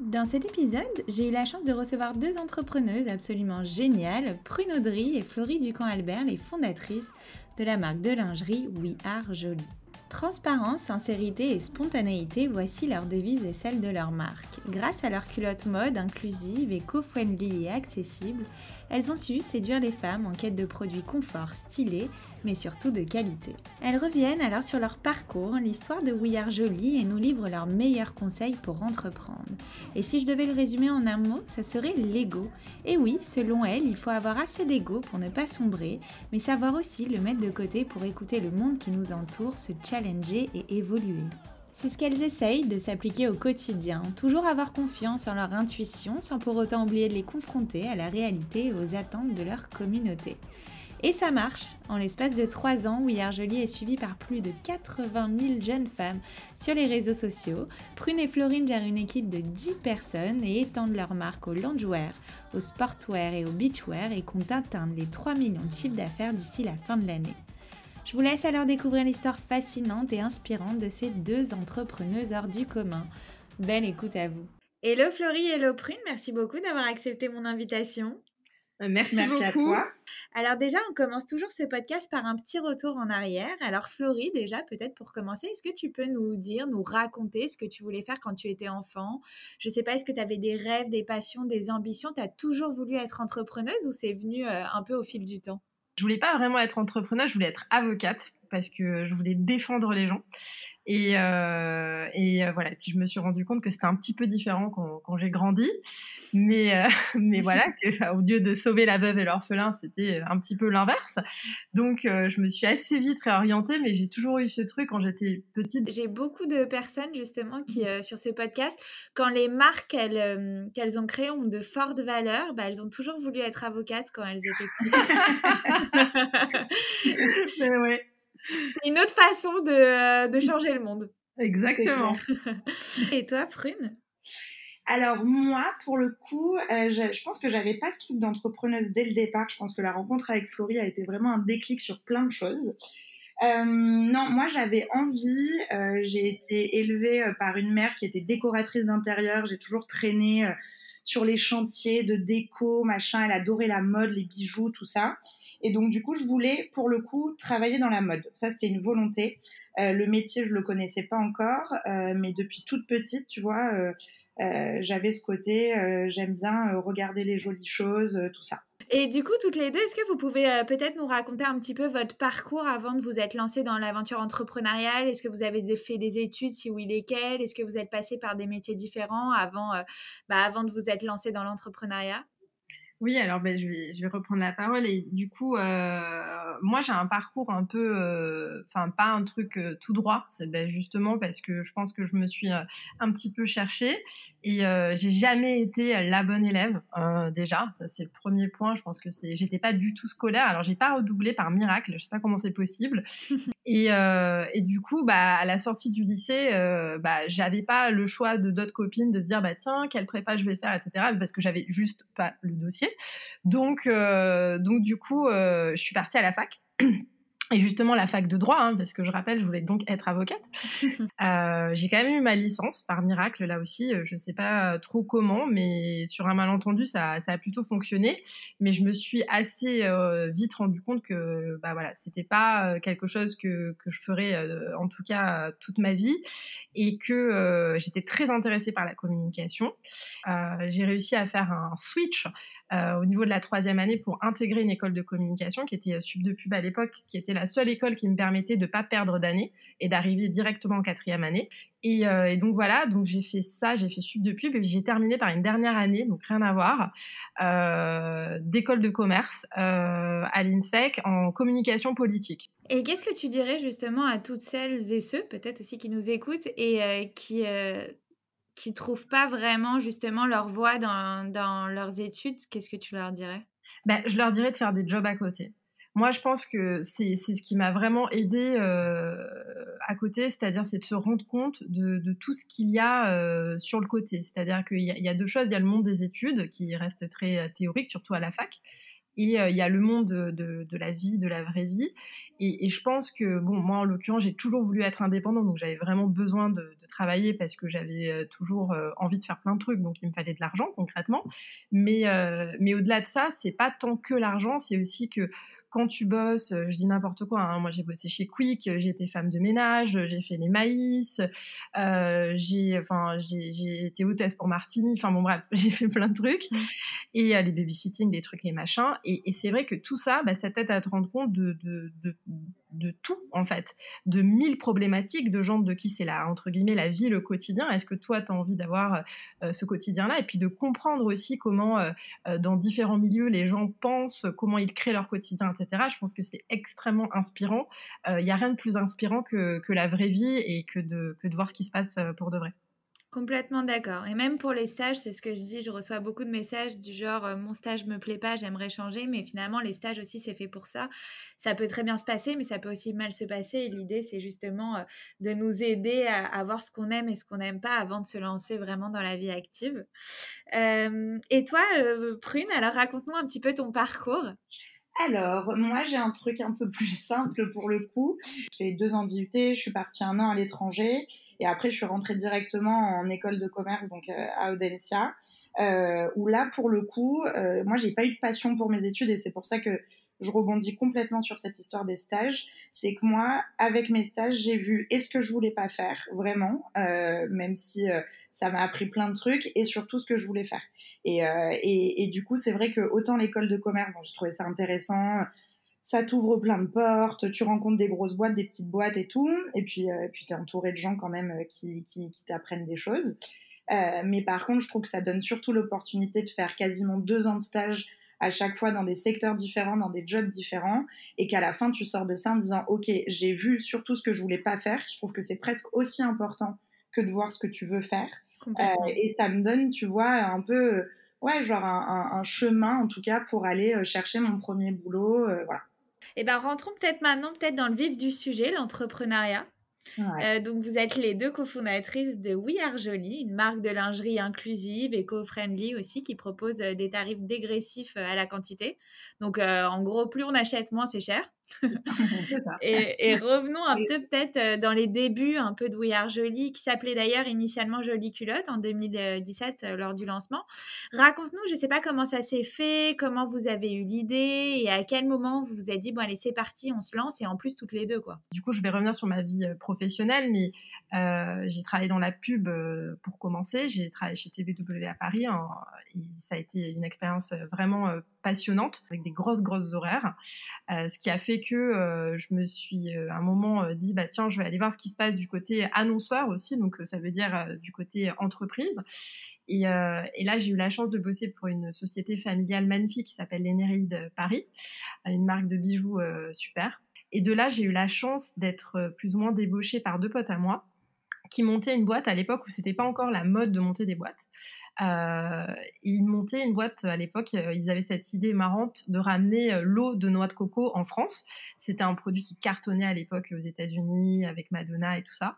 Dans cet épisode, j'ai eu la chance de recevoir deux entrepreneuses absolument géniales, Prune Audry et Florie Ducamp-Albert, les fondatrices de la marque de lingerie We Are Jolie. Transparence, sincérité et spontanéité, voici leur devise et celle de leur marque. Grâce à leur culotte mode inclusive, éco-friendly et accessible, elles ont su séduire les femmes en quête de produits confort stylés, mais surtout de qualité. Elles reviennent alors sur leur parcours, l'histoire de We Jolie et nous livrent leurs meilleurs conseils pour entreprendre. Et si je devais le résumer en un mot, ça serait l'ego. Et oui, selon elles, il faut avoir assez d'ego pour ne pas sombrer, mais savoir aussi le mettre de côté pour écouter le monde qui nous entoure, se challenger et évoluer. C'est ce qu'elles essayent de s'appliquer au quotidien, toujours avoir confiance en leur intuition sans pour autant oublier de les confronter à la réalité et aux attentes de leur communauté. Et ça marche. En l'espace de 3 ans, Are Jolie est suivi par plus de 80 000 jeunes femmes sur les réseaux sociaux. Prune et Florine gèrent une équipe de 10 personnes et étendent leur marque au loungewear, au sportwear et au beachwear et comptent atteindre les 3 millions de chiffres d'affaires d'ici la fin de l'année. Je vous laisse alors découvrir l'histoire fascinante et inspirante de ces deux entrepreneuses hors du commun. Belle écoute à vous. Hello Florie, hello Prune, merci beaucoup d'avoir accepté mon invitation. Euh, merci, merci à toi. Alors déjà, on commence toujours ce podcast par un petit retour en arrière. Alors Florie, déjà, peut-être pour commencer, est-ce que tu peux nous dire, nous raconter ce que tu voulais faire quand tu étais enfant? Je ne sais pas, est-ce que tu avais des rêves, des passions, des ambitions? Tu as toujours voulu être entrepreneuse ou c'est venu euh, un peu au fil du temps? Je voulais pas vraiment être entrepreneur, je voulais être avocate parce que je voulais défendre les gens. Et, euh, et euh, voilà, puis je me suis rendu compte que c'était un petit peu différent quand, quand j'ai grandi. Mais, euh, mais voilà, que, au lieu de sauver la veuve et l'orphelin, c'était un petit peu l'inverse. Donc, euh, je me suis assez vite réorientée, mais j'ai toujours eu ce truc quand j'étais petite. J'ai beaucoup de personnes, justement, qui, euh, sur ce podcast, quand les marques qu'elles ont créées ont de fortes valeurs, bah, elles ont toujours voulu être avocates quand elles étaient petites. mais ouais. C'est une autre façon de, de changer le monde. Exactement. Et toi, Prune? Alors moi, pour le coup, euh, je, pense que j'avais pas ce truc d'entrepreneuse dès le départ. Je pense que la rencontre avec Florie a été vraiment un déclic sur plein de choses. Euh, non, moi j'avais envie. Euh, j'ai été élevée par une mère qui était décoratrice d'intérieur. J'ai toujours traîné sur les chantiers de déco, machin. Elle adorait la mode, les bijoux, tout ça. Et donc du coup, je voulais pour le coup travailler dans la mode. Ça, c'était une volonté. le métier, je le connaissais pas encore, mais depuis toute petite, tu vois euh, j'avais ce côté, euh, j'aime bien euh, regarder les jolies choses, tout ça. Et du coup, toutes les deux, est-ce que vous pouvez peut-être nous raconter un petit peu votre parcours avant de vous être lancé dans l'aventure entrepreneuriale? Est-ce que vous avez fait des études, si oui, lesquelles? Est-ce que vous êtes passé par des métiers différents avant, bah, avant de vous être lancé dans l'entrepreneuriat? Oui, alors ben, je, vais, je vais reprendre la parole et du coup, euh, moi j'ai un parcours un peu, euh, enfin pas un truc euh, tout droit, c'est ben, justement parce que je pense que je me suis un petit peu cherchée et j'ai jamais été la bonne élève déjà, ça c'est le premier point. Je pense que c'est, j'étais pas du tout scolaire, alors j'ai pas redoublé par miracle, je sais pas comment c'est possible. Et, et, du coup, bah à la sortie du lycée, bah j'avais pas le choix de d'autres copines de se dire bah tiens quelle prépa je vais faire, etc. Parce que j'avais juste pas le dossier. Donc, euh, donc du coup, euh, je suis partie à la fac. Et justement, la fac de droit, hein, parce que je rappelle, je voulais donc être avocate. Euh, j'ai quand même eu ma licence, par miracle, là aussi. Je sais pas trop comment, mais sur un malentendu, ça, ça a plutôt fonctionné. Mais je me suis assez vite rendu compte que, bah voilà, c'était pas quelque chose que, que je ferais, en tout cas, toute ma vie. Et que j'étais très intéressée par la communication. j'ai réussi à faire un switch euh, au niveau de la troisième année pour intégrer une école de communication qui était Sub de Pub à l'époque, qui était la seule école qui me permettait de pas perdre d'année et d'arriver directement en quatrième année. Et, euh, et, donc voilà, donc j'ai fait ça, j'ai fait Sub de Pub et j'ai terminé par une dernière année, donc rien à voir, euh, d'école de commerce euh, à l'INSEC en communication politique. Et qu'est-ce que tu dirais justement à toutes celles et ceux, peut-être aussi qui nous écoutent et qui qui trouvent pas vraiment justement leur voie dans, dans leurs études, qu'est-ce que tu leur dirais? Ben, Je leur dirais de faire des jobs à côté. Moi, je pense que c'est ce qui m'a vraiment aidé euh, à côté, c'est-à-dire c'est de se rendre compte de, tout ce qu'il y a euh, sur le côté. C'est-à-dire qu'il y, a deux choses. Il y a le monde des études qui reste très euh, théorique, surtout à la fac. Et il y a le monde de, la vie, de la vraie vie. Et, je pense que, bon, moi en l'occurrence, j'ai toujours voulu être indépendante, donc j'avais vraiment besoin de, travailler parce que j'avais toujours envie de faire plein de trucs, donc il me fallait de l'argent concrètement. Mais, mais au-delà de ça, c'est pas tant que l'argent, c'est aussi que quand tu bosses, je dis n'importe quoi. Hein, moi, j'ai bossé chez Quick, j'ai été femme de ménage, j'ai fait les maïs, euh, j'ai, enfin, j'ai été hôtesse pour Martini. Enfin bon, bref, j'ai fait plein de trucs mmh. et euh, les babysitting, des trucs, les machins. Et, et c'est vrai que tout ça, bah, ça t'aide à te rendre compte de, de, de, de tout en fait, de mille problématiques de gens de qui c'est la entre guillemets la vie, le quotidien. Est-ce que toi tu as envie d'avoir euh, ce quotidien-là? Et puis de comprendre aussi comment euh, euh, dans différents milieux les gens pensent, comment ils créent leur quotidien, Je pense que c'est extrêmement inspirant. Il euh, n'y a rien de plus inspirant que, la vraie vie et que de, voir ce qui se passe euh, pour de vrai. Complètement d'accord. Et même pour les stages, c'est ce que je dis, je reçois beaucoup de messages du genre euh, mon stage me plaît pas, j'aimerais changer, mais finalement les stages aussi c'est fait pour ça. Ça peut très bien se passer, mais ça peut aussi mal se passer. Et l'idée c'est justement de nous aider à, voir ce qu'on aime et ce qu'on n'aime pas avant de se lancer vraiment dans la vie active. Et toi, Prune, alors raconte-nous un petit peu ton parcours. Alors, moi, j'ai un truc un peu plus simple pour le coup. J'ai deux ans d'IUT, je suis partie un an à l'étranger et après, je suis rentrée directement en école de commerce, donc euh, à Audencia, euh, où là, pour le coup, euh, moi, j'ai pas eu de passion pour mes études et c'est pour ça que je rebondis complètement sur cette histoire des stages. C'est que moi, avec mes stages, j'ai vu est-ce que je voulais pas faire vraiment, euh, même si euh, ça m'a appris plein de trucs et surtout ce que je voulais faire. Et, euh, du coup, c'est vrai que autant l'école de commerce, bon, j'ai trouvé ça intéressant. Ça t'ouvre plein de portes, tu rencontres des grosses boîtes, des petites boîtes et tout, et puis, euh, puis tu es entouré de gens quand même euh, qui t'apprennent des choses. Euh, mais par contre, je trouve que ça donne surtout l'opportunité de faire quasiment deux ans de stage à chaque fois dans des secteurs différents, dans des jobs différents, et qu'à la fin, tu sors de ça en disant, OK, j'ai vu surtout ce que je voulais pas faire. Je trouve que c'est presque aussi important que de voir ce que tu veux faire. Euh, et ça me donne, tu vois, un peu, ouais, genre un, un, un, chemin, en tout cas, pour aller euh, chercher mon premier boulot, euh, voilà. Eh ben, rentrons peut-être maintenant, peut-être dans le vif du sujet, l'entrepreneuriat. Ouais. Euh, donc, vous êtes les deux cofondatrices de We Are Jolie, une marque de lingerie inclusive, éco-friendly aussi, qui propose des tarifs dégressifs à la quantité. Donc, euh, en gros, plus on achète, moins c'est cher. et, et, revenons un peu peut-être dans les débuts un peu de We Are Jolie, qui s'appelait d'ailleurs initialement Jolie Culotte en 2017 lors du lancement. Raconte-nous, je ne sais pas comment ça s'est fait, comment vous avez eu l'idée et à quel moment vous vous êtes dit, bon allez c'est parti, on se lance et en plus toutes les deux quoi. Du coup, je vais revenir sur ma vie professionnelle, mais euh, j'ai travaillé dans la pub euh, pour commencer, j'ai travaillé chez TVW à Paris et ça a été une expérience vraiment euh, passionnante avec des grosses grosses horaires, ce qui a fait que euh, je me suis euh, à un moment euh, dit bah tiens je vais aller voir ce qui se passe du côté annonceur aussi donc ça veut dire du côté entreprise. Et, et là j'ai eu la chance de bosser pour une société familiale magnifique qui s'appelle l'Énéride Paris une marque de bijoux super et de là j'ai eu la chance d'être plus ou moins débauchée par deux potes à moi qui montaient une boîte à l'époque où c'était pas encore la mode de monter des boîtes. euh, ils montaient une boîte à l'époque, euh, ils avaient cette idée marrante de ramener euh, l'eau de noix de coco en France. C'était un produit qui cartonnait à l'époque aux États-Unis avec Madonna et tout ça.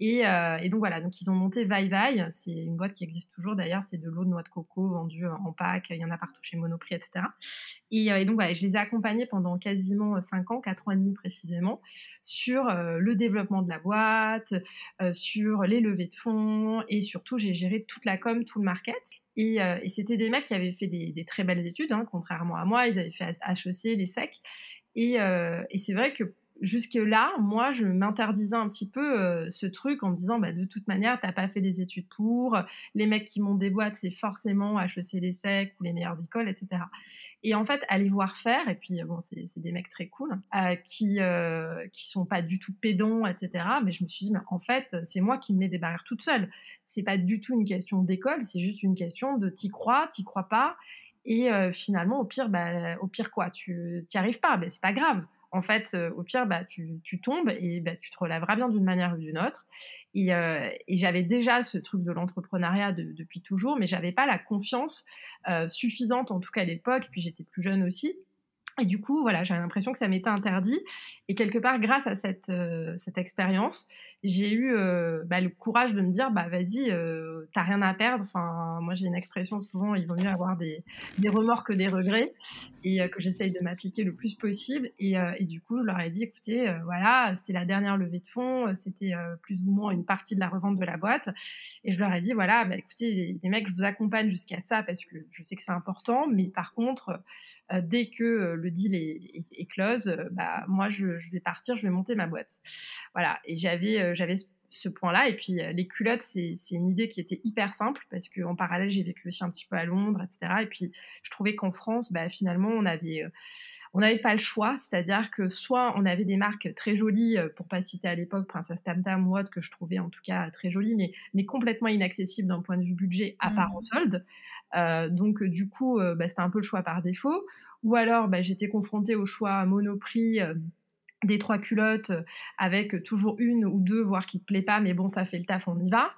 Et, euh, donc voilà, donc ils ont monté Vai Vai, c'est une boîte qui existe toujours d'ailleurs, c'est de l'eau de noix de coco vendue en pack, il y en a partout chez Monoprix, etc. Et, euh, et donc voilà, je les ai accompagnés pendant quasiment 5 ans, 4 ans et demi précisément, sur euh, le développement de la boîte, euh, sur les levées de fonds, et surtout j'ai géré toute la com, tout le euh, et c'était des mecs qui avaient fait des, des très belles études, hein, contrairement à moi, ils avaient fait HEC, les SEC. Et, euh, et c'est vrai que jusque-là, moi, je m'interdisais un petit peu euh, ce truc en me disant, bah, de toute manière, t'as pas fait des études pour, les mecs qui montent des boîtes, c'est forcément HEC les SEC ou les meilleures écoles, etc. Et en fait, aller voir faire, et puis bon, c'est des mecs très cool, euh, qui euh, qui sont pas du tout pédants, etc. Mais je me suis dit, mais en fait, c'est moi qui me mets des barrières toute seule. C'est pas du tout une question d'école, c'est juste une question de t'y crois, t'y crois pas. Et euh, finalement, au pire, bah, au pire quoi, tu t'y arrives pas, mais c'est pas grave en fait, au pire, bah, tu, tombes et bah, tu te relèveras bien d'une manière ou d'une autre. Et, et j'avais déjà ce truc de l'entrepreneuriat depuis toujours, mais j'avais pas la confiance suffisante, en tout cas à l'époque, puis j'étais plus jeune aussi, et du coup, voilà, j'avais l'impression que ça m'était interdit. Et quelque part, grâce à cette, euh, cette expérience, j'ai eu euh, bah, le courage de me dire, bah vas-y, euh, t'as rien à perdre. Enfin, moi j'ai une expression souvent, il vaut mieux avoir des, des remords que des regrets, et que j'essaye de m'appliquer le plus possible. Et, et, du coup, je leur ai dit, écoutez, voilà, c'était la dernière levée de fonds, c'était plus ou moins une partie de la revente de la boîte, et je leur ai dit, voilà, bah, écoutez, les, les mecs, je vous accompagne jusqu'à ça parce que je sais que c'est important, mais par contre, dès que le deal est, est, close, euh, bah moi je, je, vais partir, je vais monter ma boîte. Voilà. Et j'avais euh, j'avais ce point-là. Et puis euh, les culottes, c'est une idée qui était hyper simple parce qu'en parallèle, j'ai vécu aussi un petit peu à Londres, etc. Et puis je trouvais qu'en France, bah, finalement, on avait on n'avait pas le choix, c'est-à-dire que soit on avait des marques très jolies, pour pas citer à l'époque Princess Tam Tam ou autre, que je trouvais en tout cas très jolies, mais, mais complètement inaccessibles d'un point de vue budget à part en mmh. solde. Euh, donc du coup, bah, c'était un peu le choix par défaut ou alors bah, j'étais confrontée au choix monoprix euh, des trois culottes euh, avec toujours une ou deux, voire qui te plaît pas, mais bon, ça fait le taf, on y va.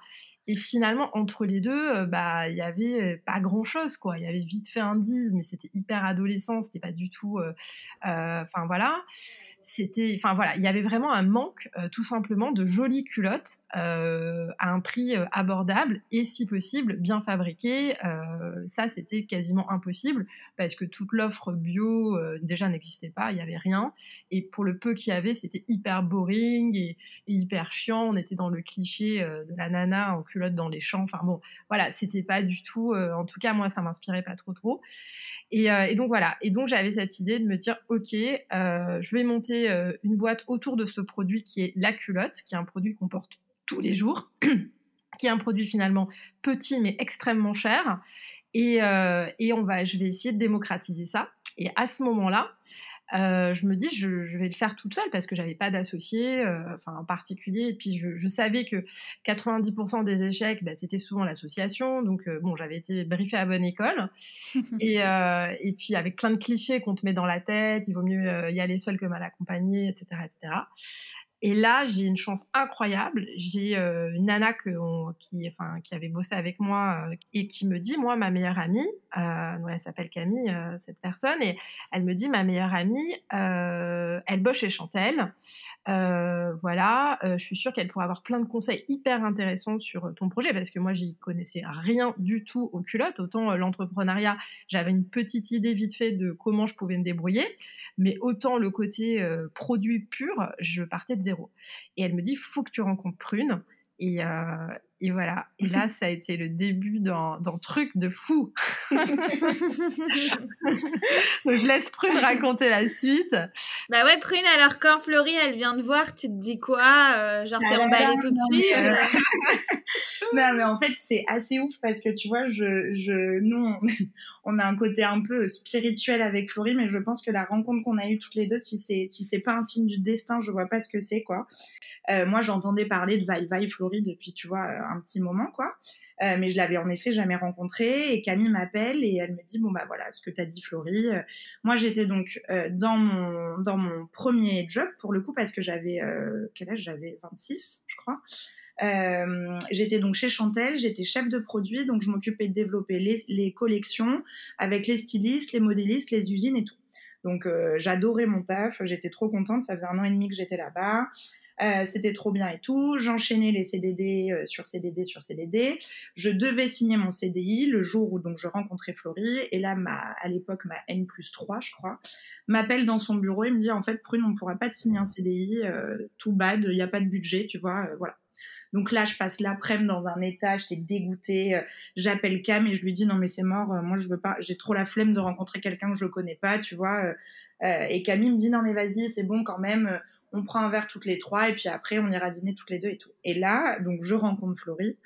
Et finalement, entre les deux, euh, bah, il y avait pas grand chose, quoi. Il y avait vite fait un 10, mais c'était hyper adolescent, c'était pas du tout, enfin voilà c'était, enfin voilà, il y avait vraiment un manque, euh, tout simplement, de jolies culottes euh, à un prix euh, abordable et, si possible, bien fabriquées. ça, c'était quasiment impossible parce que toute l'offre bio déjà n'existait pas, il y avait rien. Et pour le peu qu'il y avait, c'était hyper boring et, et, hyper chiant. On était dans le cliché de la nana en culotte dans les champs. Enfin bon, voilà, c'était pas du tout. en tout cas, moi, ça m'inspirait pas trop trop. Et, et, donc voilà. Et donc j'avais cette idée de me dire, ok, je vais monter euh, une boîte autour de ce produit qui est la culotte, qui est un produit qu'on porte tous les jours, qui est un produit finalement petit mais extrêmement cher. Et, euh, et on va, je vais essayer de démocratiser ça. Et à ce moment-là, euh, je me dis je, vais le faire toute seule parce que j'avais pas d'associé, euh, enfin en particulier. Et puis je, savais que 90% des échecs, bah, c'était souvent l'association. Donc euh, bon, j'avais été briefée à bonne école. et, et puis avec plein de clichés qu'on te met dans la tête, il vaut mieux y aller seul que mal accompagné, etc., etc. Et là, j'ai une chance incroyable. J'ai euh, une nana que qui, enfin, qui avait bossé avec moi euh, et qui me dit, moi, ma meilleure amie, euh, elle s'appelle Camille, euh, cette personne, et elle me dit, ma meilleure amie, elle bosse chez Chantel. Voilà, je suis sûre qu'elle pourrait avoir plein de conseils hyper intéressants sur ton projet parce que moi, j'y connaissais rien du tout aux culottes. Autant l'entrepreneuriat, j'avais une petite idée vite fait de comment je pouvais me débrouiller, mais autant le côté produit pur, je partais de zéro. Et elle me dit, faut que tu rencontres Prune. Et, euh, et voilà. Et là, ça a été le début d'un truc de fou. Donc, je laisse Prune raconter la suite. Bah ouais, Prune, alors quand Florie, elle vient te voir, tu te dis quoi euh, Genre, t'es ah emballée tout de suite euh, Non, mais en fait, c'est assez ouf parce que tu vois, je, je, nous, on, a un côté un peu spirituel avec Florie, mais je pense que la rencontre qu'on a eue toutes les deux, si c'est si c'est pas un signe du destin, je vois pas ce que c'est, quoi. Euh, moi, j'entendais parler de Vaille Vaille Florie depuis, tu vois, un petit moment, quoi. Euh, mais je l'avais en effet jamais rencontrée. Et Camille m'appelle et elle me dit bon bah voilà ce que t'as dit Florie. Euh, moi j'étais donc euh, dans mon dans mon premier job pour le coup parce que j'avais quel âge j'avais? 26 je crois. J'étais donc chez Chantel, j'étais chef de produit, donc je m'occupais de développer les, les, collections avec les stylistes, les modélistes, les usines et tout. Donc j'adorais mon taf, j'étais trop contente, ça faisait un an et demi que j'étais là-bas. Euh, c'était trop bien et tout. J'enchaînais les CDD euh, sur CDD sur CDD. Je devais signer mon CDI le jour où donc je rencontrais Florie. Et là, ma, à l'époque, ma N plus 3, je crois, m'appelle dans son bureau et me dit en fait, Prune, on pourra pas te signer un CDI, euh, tout bad, il n'y a pas de budget, tu vois, voilà. Donc là, je passe l'après-midi dans un état, j'étais dégoûtée. J'appelle Cam et je lui dis non mais c'est mort, moi je veux pas, j'ai trop la flemme de rencontrer quelqu'un que je connais pas, tu vois. et Camille me dit non mais vas-y, c'est bon quand même on prend un verre toutes les trois et puis après on ira dîner toutes les deux et tout. Et là, donc je rencontre Florie.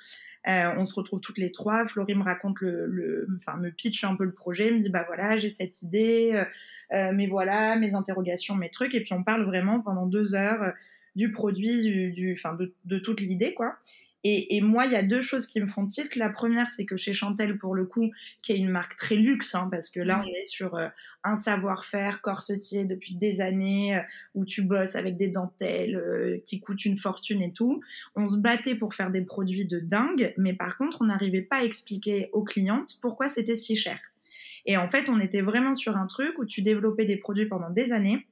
Euh, on se retrouve toutes les trois. Florie me raconte le, enfin me pitch un peu le projet, me dit bah voilà j'ai cette idée, euh, euh, mais voilà mes interrogations, mes trucs et puis on parle vraiment pendant deux heures du produit, du, enfin de, toute l'idée quoi. Et, et, moi, il y a deux choses qui me font tilt. La première, c'est que chez Chantel, pour le coup, qui est une marque très luxe, hein, parce que là, on est sur euh, un savoir-faire corsetier depuis des années, euh, où tu bosses avec des dentelles euh, qui coûtent une fortune et tout. On se battait pour faire des produits de dingue, mais par contre, on n'arrivait pas à expliquer aux clientes pourquoi c'était si cher. Et en fait, on était vraiment sur un truc où tu développais des produits pendant des années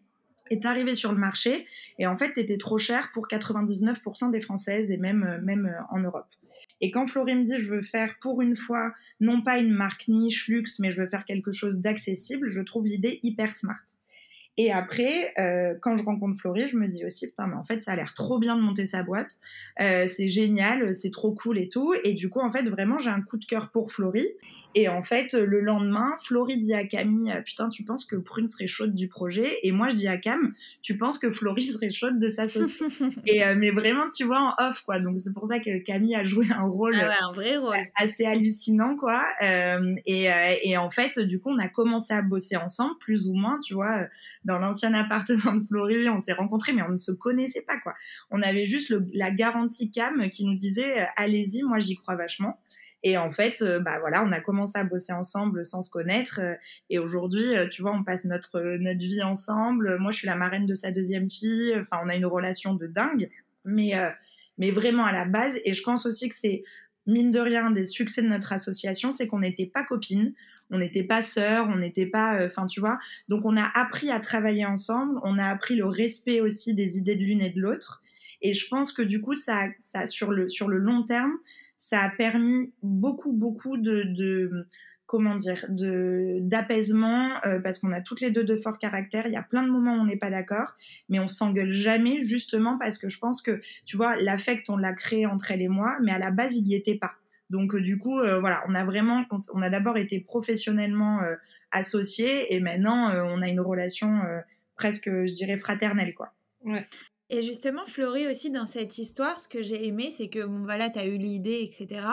est arrivé sur le marché et en fait t'étais trop cher pour 99% des Françaises et même euh, même euh, en Europe. Et quand Florie me dit je veux faire pour une fois non pas une marque niche luxe mais je veux faire quelque chose d'accessible, je trouve l'idée hyper smart. Et après, euh, quand je rencontre Florie, je me dis aussi, putain, mais en fait, ça a l'air trop bien de monter sa boîte. Euh, c'est génial, c'est trop cool et tout. Et du coup, en fait, vraiment, j'ai un coup de cœur pour Florie. Et en fait, le lendemain, Florie dit à Camille, euh, putain, tu penses que Prune serait chaude du projet? Et moi, je dis à Cam, tu penses que Florie serait chaude de s'associer Et euh, mais vraiment, tu vois, en off, quoi. Donc c'est pour ça que Camille a joué un rôle, ah ouais, un vrai rôle. assez hallucinant, quoi. Euh, et, euh, et en fait, du coup, on a commencé à bosser ensemble, plus ou moins, tu vois. Dans l'ancien appartement de Florie, on s'est rencontrés, mais on ne se connaissait pas, quoi. On avait juste le, la garantie Cam qui nous disait, allez-y, moi j'y crois vachement. Et en fait, euh, bah voilà, on a commencé à bosser ensemble sans se connaître. Euh, et aujourd'hui, euh, tu vois, on passe notre notre vie ensemble. Moi, je suis la marraine de sa deuxième fille. Enfin, on a une relation de dingue. Mais mais vraiment à la base. Et je pense aussi que c'est mine de rien des succès de notre association, c'est qu'on n'était pas copines, on n'était pas sœurs, on n'était pas, enfin tu vois. Donc on a appris à travailler ensemble. On a appris le respect aussi des idées de l'une et de l'autre. Et je pense que du coup, ça, ça sur le sur le long terme, ça a permis beaucoup, beaucoup de, de comment dire, de d'apaisement euh, parce qu'on a toutes les deux de forts caractères. Il y a plein de moments où on n'est pas d'accord, mais on s'engueule jamais justement parce que je pense que tu vois l'affect on l'a créé entre elle et moi, mais à la base il n'y était pas. Donc euh, du coup euh, voilà, on a vraiment, on a d'abord été professionnellement euh, associés et maintenant euh, on a une relation presque, je dirais fraternelle quoi. Ouais. Et justement, Florie aussi, dans cette histoire, ce que j'ai aimé, c'est que bon, voilà, tu as eu l'idée, etc.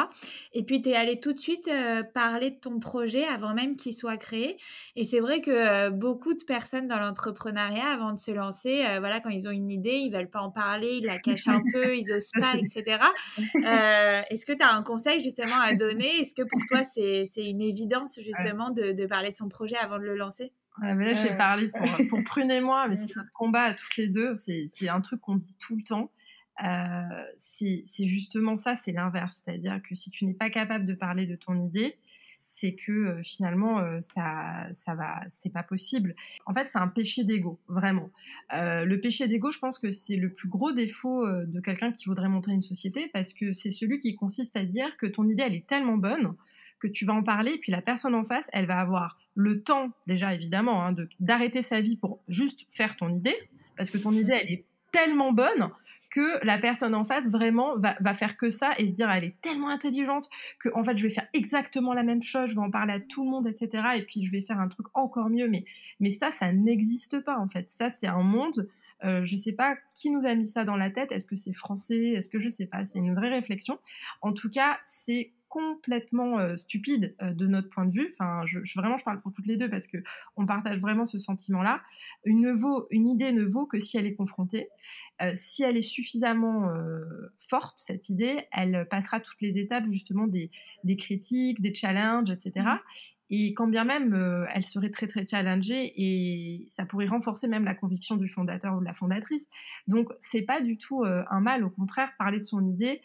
Et puis, tu es allé tout de suite euh, parler de ton projet avant même qu'il soit créé. Et c'est vrai que euh, beaucoup de personnes dans l'entrepreneuriat, avant de se lancer, euh, voilà, quand ils ont une idée, ils veulent pas en parler, ils la cachent un peu, ils osent pas, etc. Est-ce que tu as un conseil justement à donner? Est-ce que pour toi, c'est une évidence justement de, de parler de son projet avant de le lancer? Ouais, mais là, je vais parler pour, pour Prune et moi, mais c'est notre combat à toutes les deux. C'est un truc qu'on dit tout le temps. Euh, c'est justement ça, c'est l'inverse. C'est-à-dire que si tu n'es pas capable de parler de ton idée, c'est que euh, finalement euh, ça ça va c'est pas possible en fait c'est un péché d'ego vraiment euh, le péché d'ego je pense que c'est le plus gros défaut de quelqu'un qui voudrait monter une société parce que c'est celui qui consiste à dire que ton idée elle est tellement bonne que tu vas en parler, puis la personne en face, elle va avoir le temps, déjà évidemment, hein, d'arrêter sa vie pour juste faire ton idée, parce que ton idée, elle est tellement bonne que la personne en face vraiment va, va, faire que ça et se dire elle est tellement intelligente que en fait je vais faire exactement la même chose, je vais en parler à tout le monde, etc. Et puis je vais faire un truc encore mieux. Mais, mais ça, ça n'existe pas en fait. Ça, c'est un monde. Euh, je sais pas qui nous a mis ça dans la tête. Est-ce que c'est français? Est-ce que je sais pas? C'est une vraie réflexion. En tout cas, c'est complètement euh, stupide euh, de notre point de vue. Enfin, je, je, vraiment, je parle pour toutes les deux parce que on partage vraiment ce sentiment-là. Une, vaut, une idée ne vaut que si elle est confrontée. Euh, si elle est suffisamment forte, cette idée, elle passera toutes les étapes justement des, des critiques, des challenges, etc. Et quand bien même elle serait très très challengée et ça pourrait renforcer même la conviction du fondateur ou de la fondatrice. Donc c'est pas du tout un mal, au contraire, parler de son idée,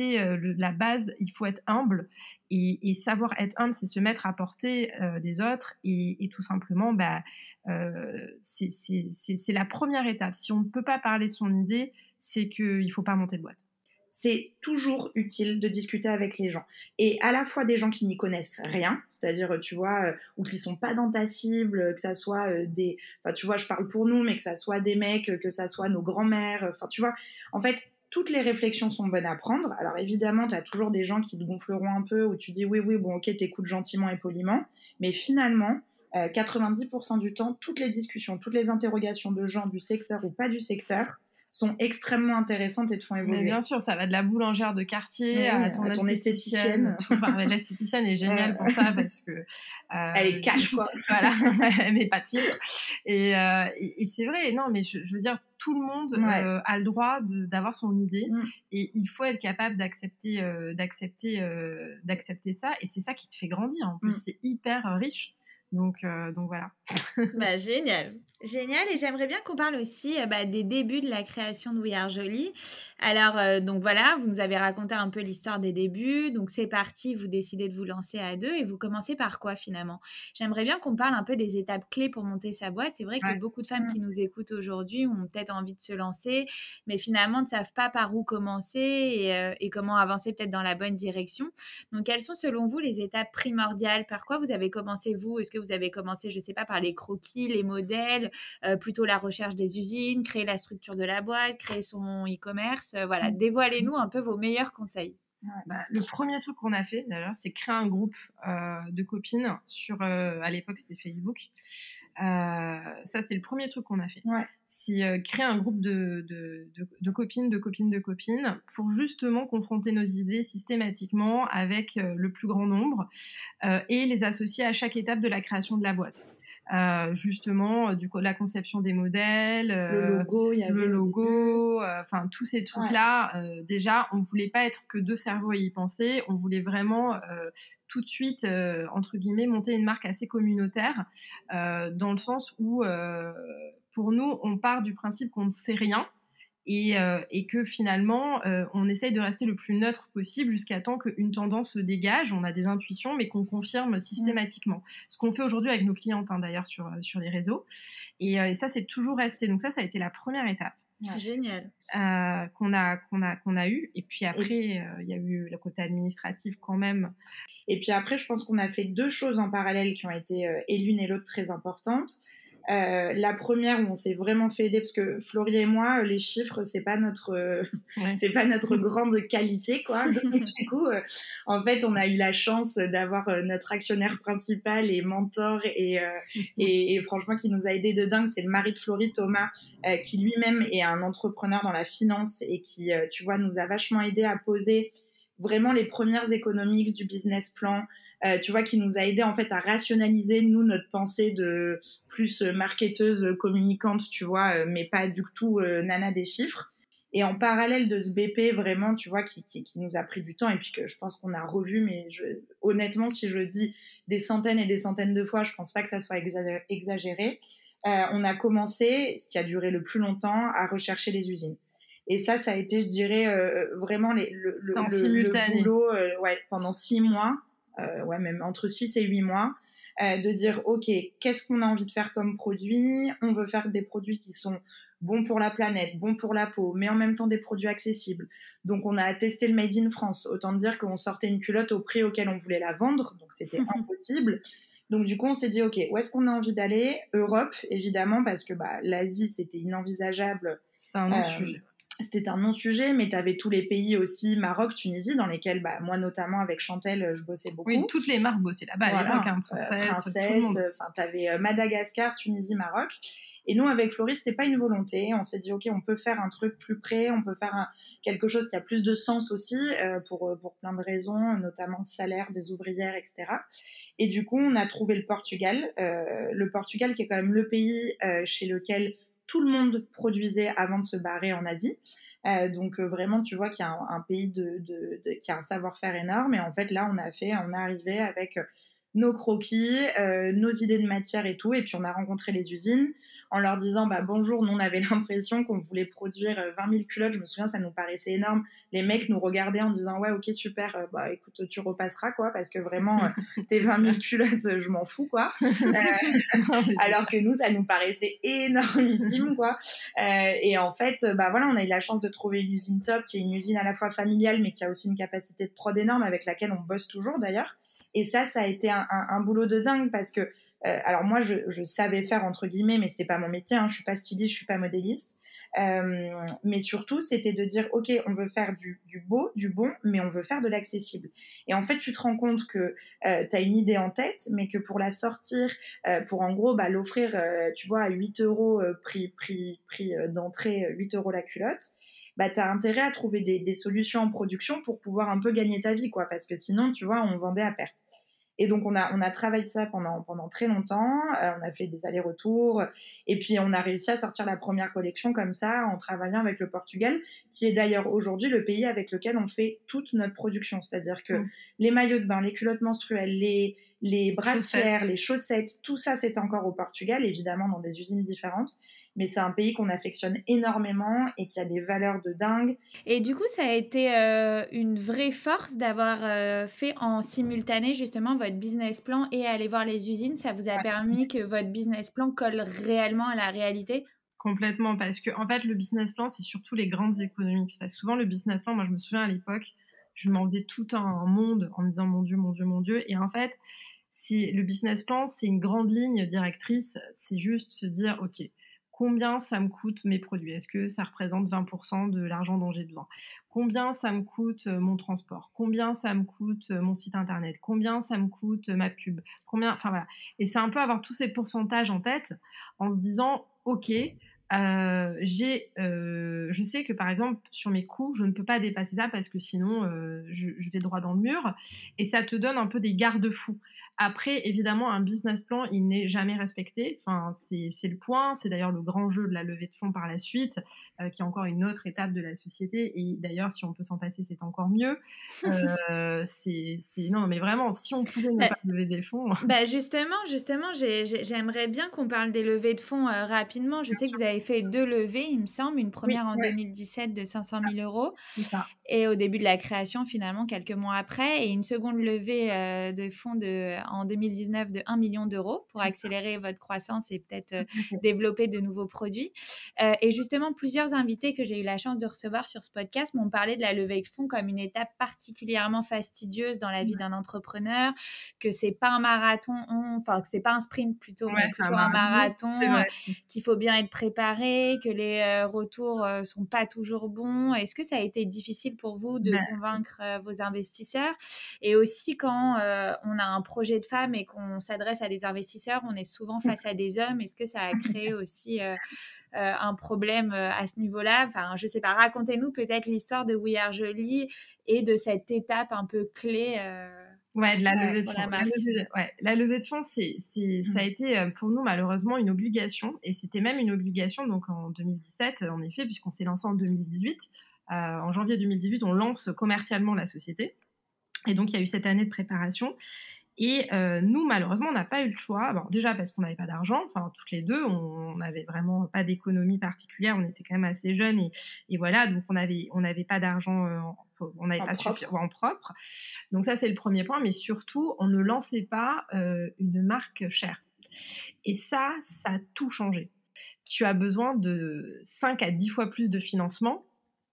euh, la base. Il faut être humble et, savoir être humble, c'est se mettre à portée euh, des autres et, tout simplement, bah, euh, c'est la première étape. Si on ne peut pas parler de son idée, c'est qu'il faut pas monter de boîte c'est toujours utile de discuter avec les gens. Et à la fois des gens qui n'y connaissent rien, c'est-à-dire, tu vois, ou qui sont pas dans ta cible, que ça soit des, enfin, tu vois, je parle pour nous, mais que ça soit des mecs, que ça soit nos grands-mères, enfin, tu vois, en fait, toutes les réflexions sont bonnes à prendre. Alors évidemment, tu as toujours des gens qui te gonfleront un peu, où tu dis oui, oui, bon, ok, t'écoutes gentiment et poliment, mais finalement, euh, 90% du temps, toutes les discussions, toutes les interrogations de gens du secteur ou pas du secteur, sont extrêmement intéressantes et te font évoluer. Mais bien sûr, ça va de la boulangère de quartier oui, à ton, à ton esthéticienne. esthéticienne. L'esthéticienne est géniale pour ça parce que euh, elle est cash quoi. voilà, elle met pas de filtre. Et, euh, et, et c'est vrai. Non, mais je, je, veux dire, tout le monde euh, a le droit d'avoir son idée mm. et il faut être capable d'accepter euh, d'accepter d'accepter ça et c'est ça qui te fait grandir en plus mm. c'est hyper riche donc, donc voilà. bah, génial. Génial. Et j'aimerais bien qu'on parle aussi bah, des débuts de la création de We Are Jolie. Alors, euh, donc voilà, vous nous avez raconté un peu l'histoire des débuts. Donc, c'est parti, vous décidez de vous lancer à deux et vous commencez par quoi finalement? J'aimerais bien qu'on parle un peu des étapes clés pour monter sa boîte. C'est vrai que beaucoup de femmes qui nous écoutent aujourd'hui ont peut-être envie de se lancer, mais finalement ne savent pas par où commencer et, euh, et comment avancer peut-être dans la bonne direction. Donc, quelles sont selon vous les étapes primordiales? Par quoi vous avez commencé vous? Est-ce que vous avez commencé, je ne sais pas, par les croquis, les modèles, euh, plutôt la recherche des usines, créer la structure de la boîte, créer son e-commerce euh, voilà, mmh. dévoilez-nous un peu vos meilleurs conseils. Bah, le premier truc qu'on a fait d'ailleurs, c'est créer un groupe euh, de copines sur, à l'époque c'était Facebook. ça c'est le premier truc qu'on a fait. C'est créer un groupe de, de, copines, de copines, de copines, pour justement confronter nos idées systématiquement avec le plus grand nombre et les associer à chaque étape de la création de la boîte. Euh, justement euh, du coup la conception des modèles, le euh, logo, y le logo, enfin tous ces trucs là. déjà, on voulait pas être que deux cerveaux à y penser, on voulait vraiment tout de suite entre guillemets monter une marque assez communautaire dans le sens où pour nous on part du principe qu'on ne sait rien euh, et, que finalement, euh, on essaye de rester le plus neutre possible jusqu'à temps qu'une tendance se dégage. On a des intuitions, mais qu'on confirme systématiquement. Ce qu'on fait aujourd'hui avec nos clientes, hein, d'ailleurs, sur, euh, sur les réseaux. Et, ça, c'est toujours resté. Donc ça, ça a été la première étape. génial. qu'on a qu'on a qu'on a eu et puis après il y a eu le côté administratif quand même et puis après je pense qu'on a fait deux choses en parallèle qui ont été et l'une et l'autre très importantes euh, la première où on s'est vraiment fait aider parce que Florie et moi les chiffres c'est pas notre c'est pas notre grande qualité quoi. Du coup euh, en fait on a eu la chance d'avoir euh, notre actionnaire principal et mentor et, et, et, franchement qui nous a aidé de dingue c'est le mari de Florie Thomas qui lui-même est un entrepreneur dans la finance et qui tu vois nous a vachement aidé à poser vraiment les premières économiques du business plan euh, tu vois, qui nous a aidé en fait à rationaliser nous notre pensée de plus euh, marketeuse euh, communicante, tu vois, mais pas du tout nana des chiffres. Et en parallèle de ce BP, vraiment, tu vois, qui, qui, qui nous a pris du temps et puis que je pense qu'on a revu, mais je, honnêtement, si je dis des centaines et des centaines de fois, je pense pas que ça soit exagéré. Euh, on a commencé, ce qui a duré le plus longtemps, à rechercher les usines. Et ça, ça a été, je dirais, euh, vraiment les, le, le, le, boulot euh, ouais, pendant six mois euh, ouais, même entre 6 et 8 mois, euh, de dire, OK, qu'est-ce qu'on a envie de faire comme produit? On veut faire des produits qui sont bons pour la planète, bons pour la peau, mais en même temps des produits accessibles. Donc on a testé le Made in France. Autant dire qu'on sortait une culotte au prix auquel on voulait la vendre, donc c'était impossible. Donc du coup on s'est dit ok où est-ce qu'on a envie d'aller? Europe évidemment parce que bah, l'Asie c'était inenvisageable. C'est un euh, sujet c'était un non-sujet, mais tu avais tous les pays aussi, Maroc, Tunisie, dans lesquels, bah, moi notamment avec Chantel, je bossais beaucoup. Oui, toutes les marques bossaient là-bas, voilà, hein, Princesse, enfin, tu avais euh, Madagascar, Tunisie, Maroc. Et nous, avec Floris, c'était pas une volonté. On s'est dit, OK, on peut faire un truc plus près, on peut faire quelque chose qui a plus de sens aussi, euh, pour, euh, pour plein de raisons, notamment le salaire des ouvrières, etc. Et du coup, on a trouvé le Portugal. le Portugal qui est quand même le pays chez lequel tout le monde produisait avant de se barrer en Asie. Euh, donc euh, vraiment, tu vois qu'il y a un, pays qui a un savoir-faire énorme. Et en fait, là, on a fait, on est arrivé avec nos croquis, euh, nos idées de matière et tout. Et puis on a rencontré les usines en leur disant bah bonjour, nous on avait l'impression qu'on voulait produire 20 euh, 000 culottes. Je me souviens, ça nous paraissait énorme. Les mecs nous regardaient en disant ouais ok super, euh, bah écoute tu repasseras quoi parce que vraiment euh, tes 20 000 culottes, je m'en fous quoi. alors que nous ça nous paraissait énormissime quoi. et en fait bah voilà, on a eu la chance de trouver une usine top qui est une usine à la fois familiale mais qui a aussi une capacité de prod énorme avec laquelle on bosse toujours d'ailleurs. Et ça, ça a été un, un, un boulot de dingue parce que euh, alors moi, je, je, savais faire entre guillemets, mais c'était pas mon métier. Hein, je suis pas styliste, je suis pas modéliste. Euh, mais surtout, c'était de dire, ok, on veut faire du, du, beau, du bon, mais on veut faire de l'accessible. Et en fait, tu te rends compte que euh, tu as une idée en tête, mais que pour la sortir, euh, pour en gros bah, l'offrir, euh, tu vois, à 8 euros euh, prix, prix, prix d'entrée, 8 euros la culotte, bah, tu as intérêt à trouver des, des, solutions en production pour pouvoir un peu gagner ta vie, quoi, parce que sinon, tu vois, on vendait à perte. Et donc on a on a travaillé ça pendant pendant très longtemps. Euh, on a fait des allers-retours et puis on a réussi à sortir la première collection comme ça en travaillant avec le Portugal, qui est d'ailleurs aujourd'hui le pays avec lequel on fait toute notre production. C'est-à-dire que mmh. les maillots de bain, les culottes menstruelles, les les brassières, les chaussettes, tout ça c'est encore au Portugal, évidemment dans des usines différentes mais c'est un pays qu'on affectionne énormément et qui a des valeurs de dingue. Et du coup, ça a été euh, une vraie force d'avoir euh, fait en simultané justement votre business plan et aller voir les usines. Ça vous a permis que votre business plan colle réellement à la réalité? Complètement, parce que en fait, le business plan, c'est surtout les grandes économies Parce souvent, le business plan, moi, je me souviens à l'époque, je m'en faisais tout un monde en me disant mon Dieu, mon Dieu, mon Dieu. Et en fait, si le business plan, c'est une grande ligne directrice, c'est juste se dire, OK, combien ça me coûte mes produits? Est-ce que ça représente 20% de l'argent dont j'ai besoin? Combien ça me coûte euh, mon transport? Combien ça me coûte euh, mon site internet? Combien ça me coûte euh, ma pub? Combien Enfin voilà. Et c'est un peu avoir tous ces pourcentages en tête en se disant ok. j'ai, je sais que par exemple sur mes coûts, je ne peux pas dépasser ça parce que sinon je, je, vais droit dans le mur. Et ça te donne un peu des garde-fous. Après, évidemment, un business plan, il n'est jamais respecté. Enfin, c'est le point. C'est d'ailleurs le grand jeu de la levée de fonds par la suite, euh, qui est encore une autre étape de la société. Et d'ailleurs, si on peut s'en passer, c'est encore mieux. Euh, c'est non, mais vraiment, si on pouvait ne bah pas lever des fonds. Bah justement, justement, j'aimerais bien qu'on parle des levées de fonds euh, rapidement. Je sais que vous avez fait deux levées, il me semble, une première en 2017 de 500 000 euros, ça. et au début de la création, finalement, quelques mois après, et une seconde levée de fonds de en 2019 de 1 million d'euros pour accélérer votre croissance et peut-être euh, développer de nouveaux produits. Euh, et justement, plusieurs invités que j'ai eu la chance de recevoir sur ce podcast m'ont parlé de la levée de fonds comme une étape particulièrement fastidieuse dans la vie d'un entrepreneur, que c'est pas un marathon, enfin que c'est pas un sprint plutôt, mais plutôt un marathon, qu'il faut bien être préparé, que les euh, retours sont pas toujours bons. Est-ce que ça a été difficile pour vous de ben convaincre vos investisseurs? Et aussi quand on a un projet de femmes et qu'on s'adresse à des investisseurs, on est souvent mmh. face à des hommes. Est-ce que ça a créé aussi euh, euh, un problème euh, à ce niveau-là? Enfin, je sais pas. Racontez-nous peut-être l'histoire de We Are Jolie et de cette étape un peu clé. Ouais, de la levée de fonds. La, levée, ouais, la levée de fonds, c'est, c'est, ça a mmh. été pour nous malheureusement une obligation, et c'était même une obligation donc en 2017 en effet, puisqu'on s'est lancé en 2018. en janvier 2018, on lance commercialement la société, et donc il y a eu cette année de préparation. Et euh, nous, malheureusement, on n'a pas eu le choix. Bon, déjà parce qu'on n'avait pas d'argent, enfin toutes les deux, on n'avait vraiment pas d'économie particulière. On était quand même assez jeunes et, et voilà, donc on avait on n'avait pas d'argent, euh, on n'avait pas propre. en propre. Donc ça c'est le premier point, mais surtout on ne lançait pas euh, une marque chère. Et ça, ça a tout changé. Tu as besoin de 5 à 10 fois plus de financement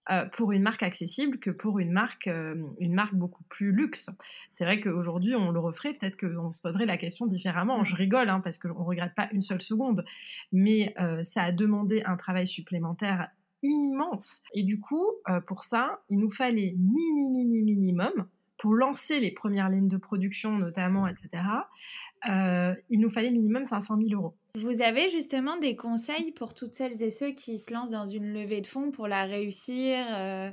euh, pour une marque accessible que pour une marque, euh, une marque beaucoup plus luxe. C'est vrai qu'aujourd'hui, on le referait, peut-être qu'on se poserait la question différemment. Je rigole, hein, parce qu'on ne regrette pas une seule seconde, mais euh, ça a demandé un travail supplémentaire immense. Et du coup, pour ça, il nous fallait mini, mini, minimum, pour lancer les premières lignes de production notamment, etc., euh, il nous fallait minimum 500 000 euros. Vous avez justement des conseils pour toutes celles et ceux qui se lancent dans une levée de fonds pour la réussir euh,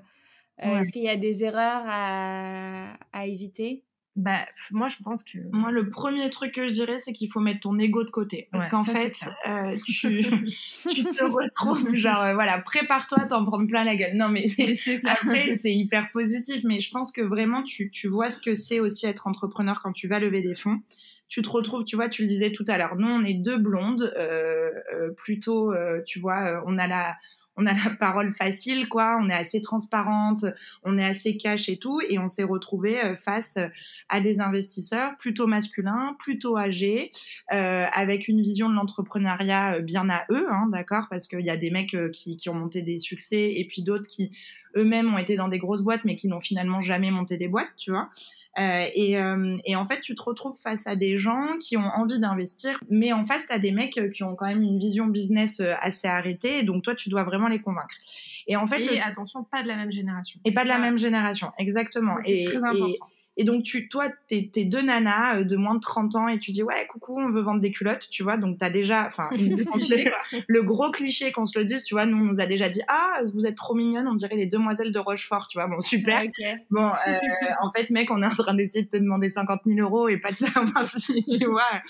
euh, Est-ce qu'il y a des erreurs à, à éviter? Bah, moi, je pense que. Moi, le premier truc que je dirais, c'est qu'il faut mettre ton ego de côté. Parce qu'en fait, euh, tu, tu te retrouves, genre, euh, voilà, prépare-toi à t'en prendre plein la gueule. Non, mais après, c'est hyper positif. Mais je pense que vraiment, tu, tu vois ce que c'est aussi être entrepreneur quand tu vas lever des fonds tu te retrouves, tu vois, tu le disais tout à l'heure, nous on est deux blondes, euh, euh, plutôt, euh, tu vois, on a la, on a la parole facile, quoi. On est assez transparente, on est assez cash et tout, et on s'est retrouvé face à des investisseurs plutôt masculins, plutôt âgés, euh, avec une vision de l'entrepreneuriat bien à eux, hein, d'accord, parce qu'il y a des mecs qui, qui ont monté des succès et puis d'autres qui eux-mêmes ont été dans des grosses boîtes mais qui n'ont finalement jamais monté des boîtes, tu vois. Euh, et, euh, et, en fait, tu te retrouves face à des gens qui ont envie d'investir, mais en face, tu as des mecs qui ont quand même une vision business euh, assez arrêtée, donc toi, tu dois vraiment les convaincre. Et en fait, attention, pas de la même génération. Et pas de la même génération, exactement. Et, très important. Et donc, tu, toi, t'es, t'es deux nanas euh, de moins de 30 ans et tu dis, ouais, coucou, on veut vendre des culottes, tu vois. Donc, t'as déjà, enfin, le gros cliché qu'on se le dise, tu vois, nous, on nous a déjà dit, ah, vous êtes trop mignonne, on dirait les demoiselles de Rochefort, tu vois. Bon, super. Bon, euh, en fait, mec, on est en train d'essayer de te demander 50 000 euros et pas de savoir si, tu vois,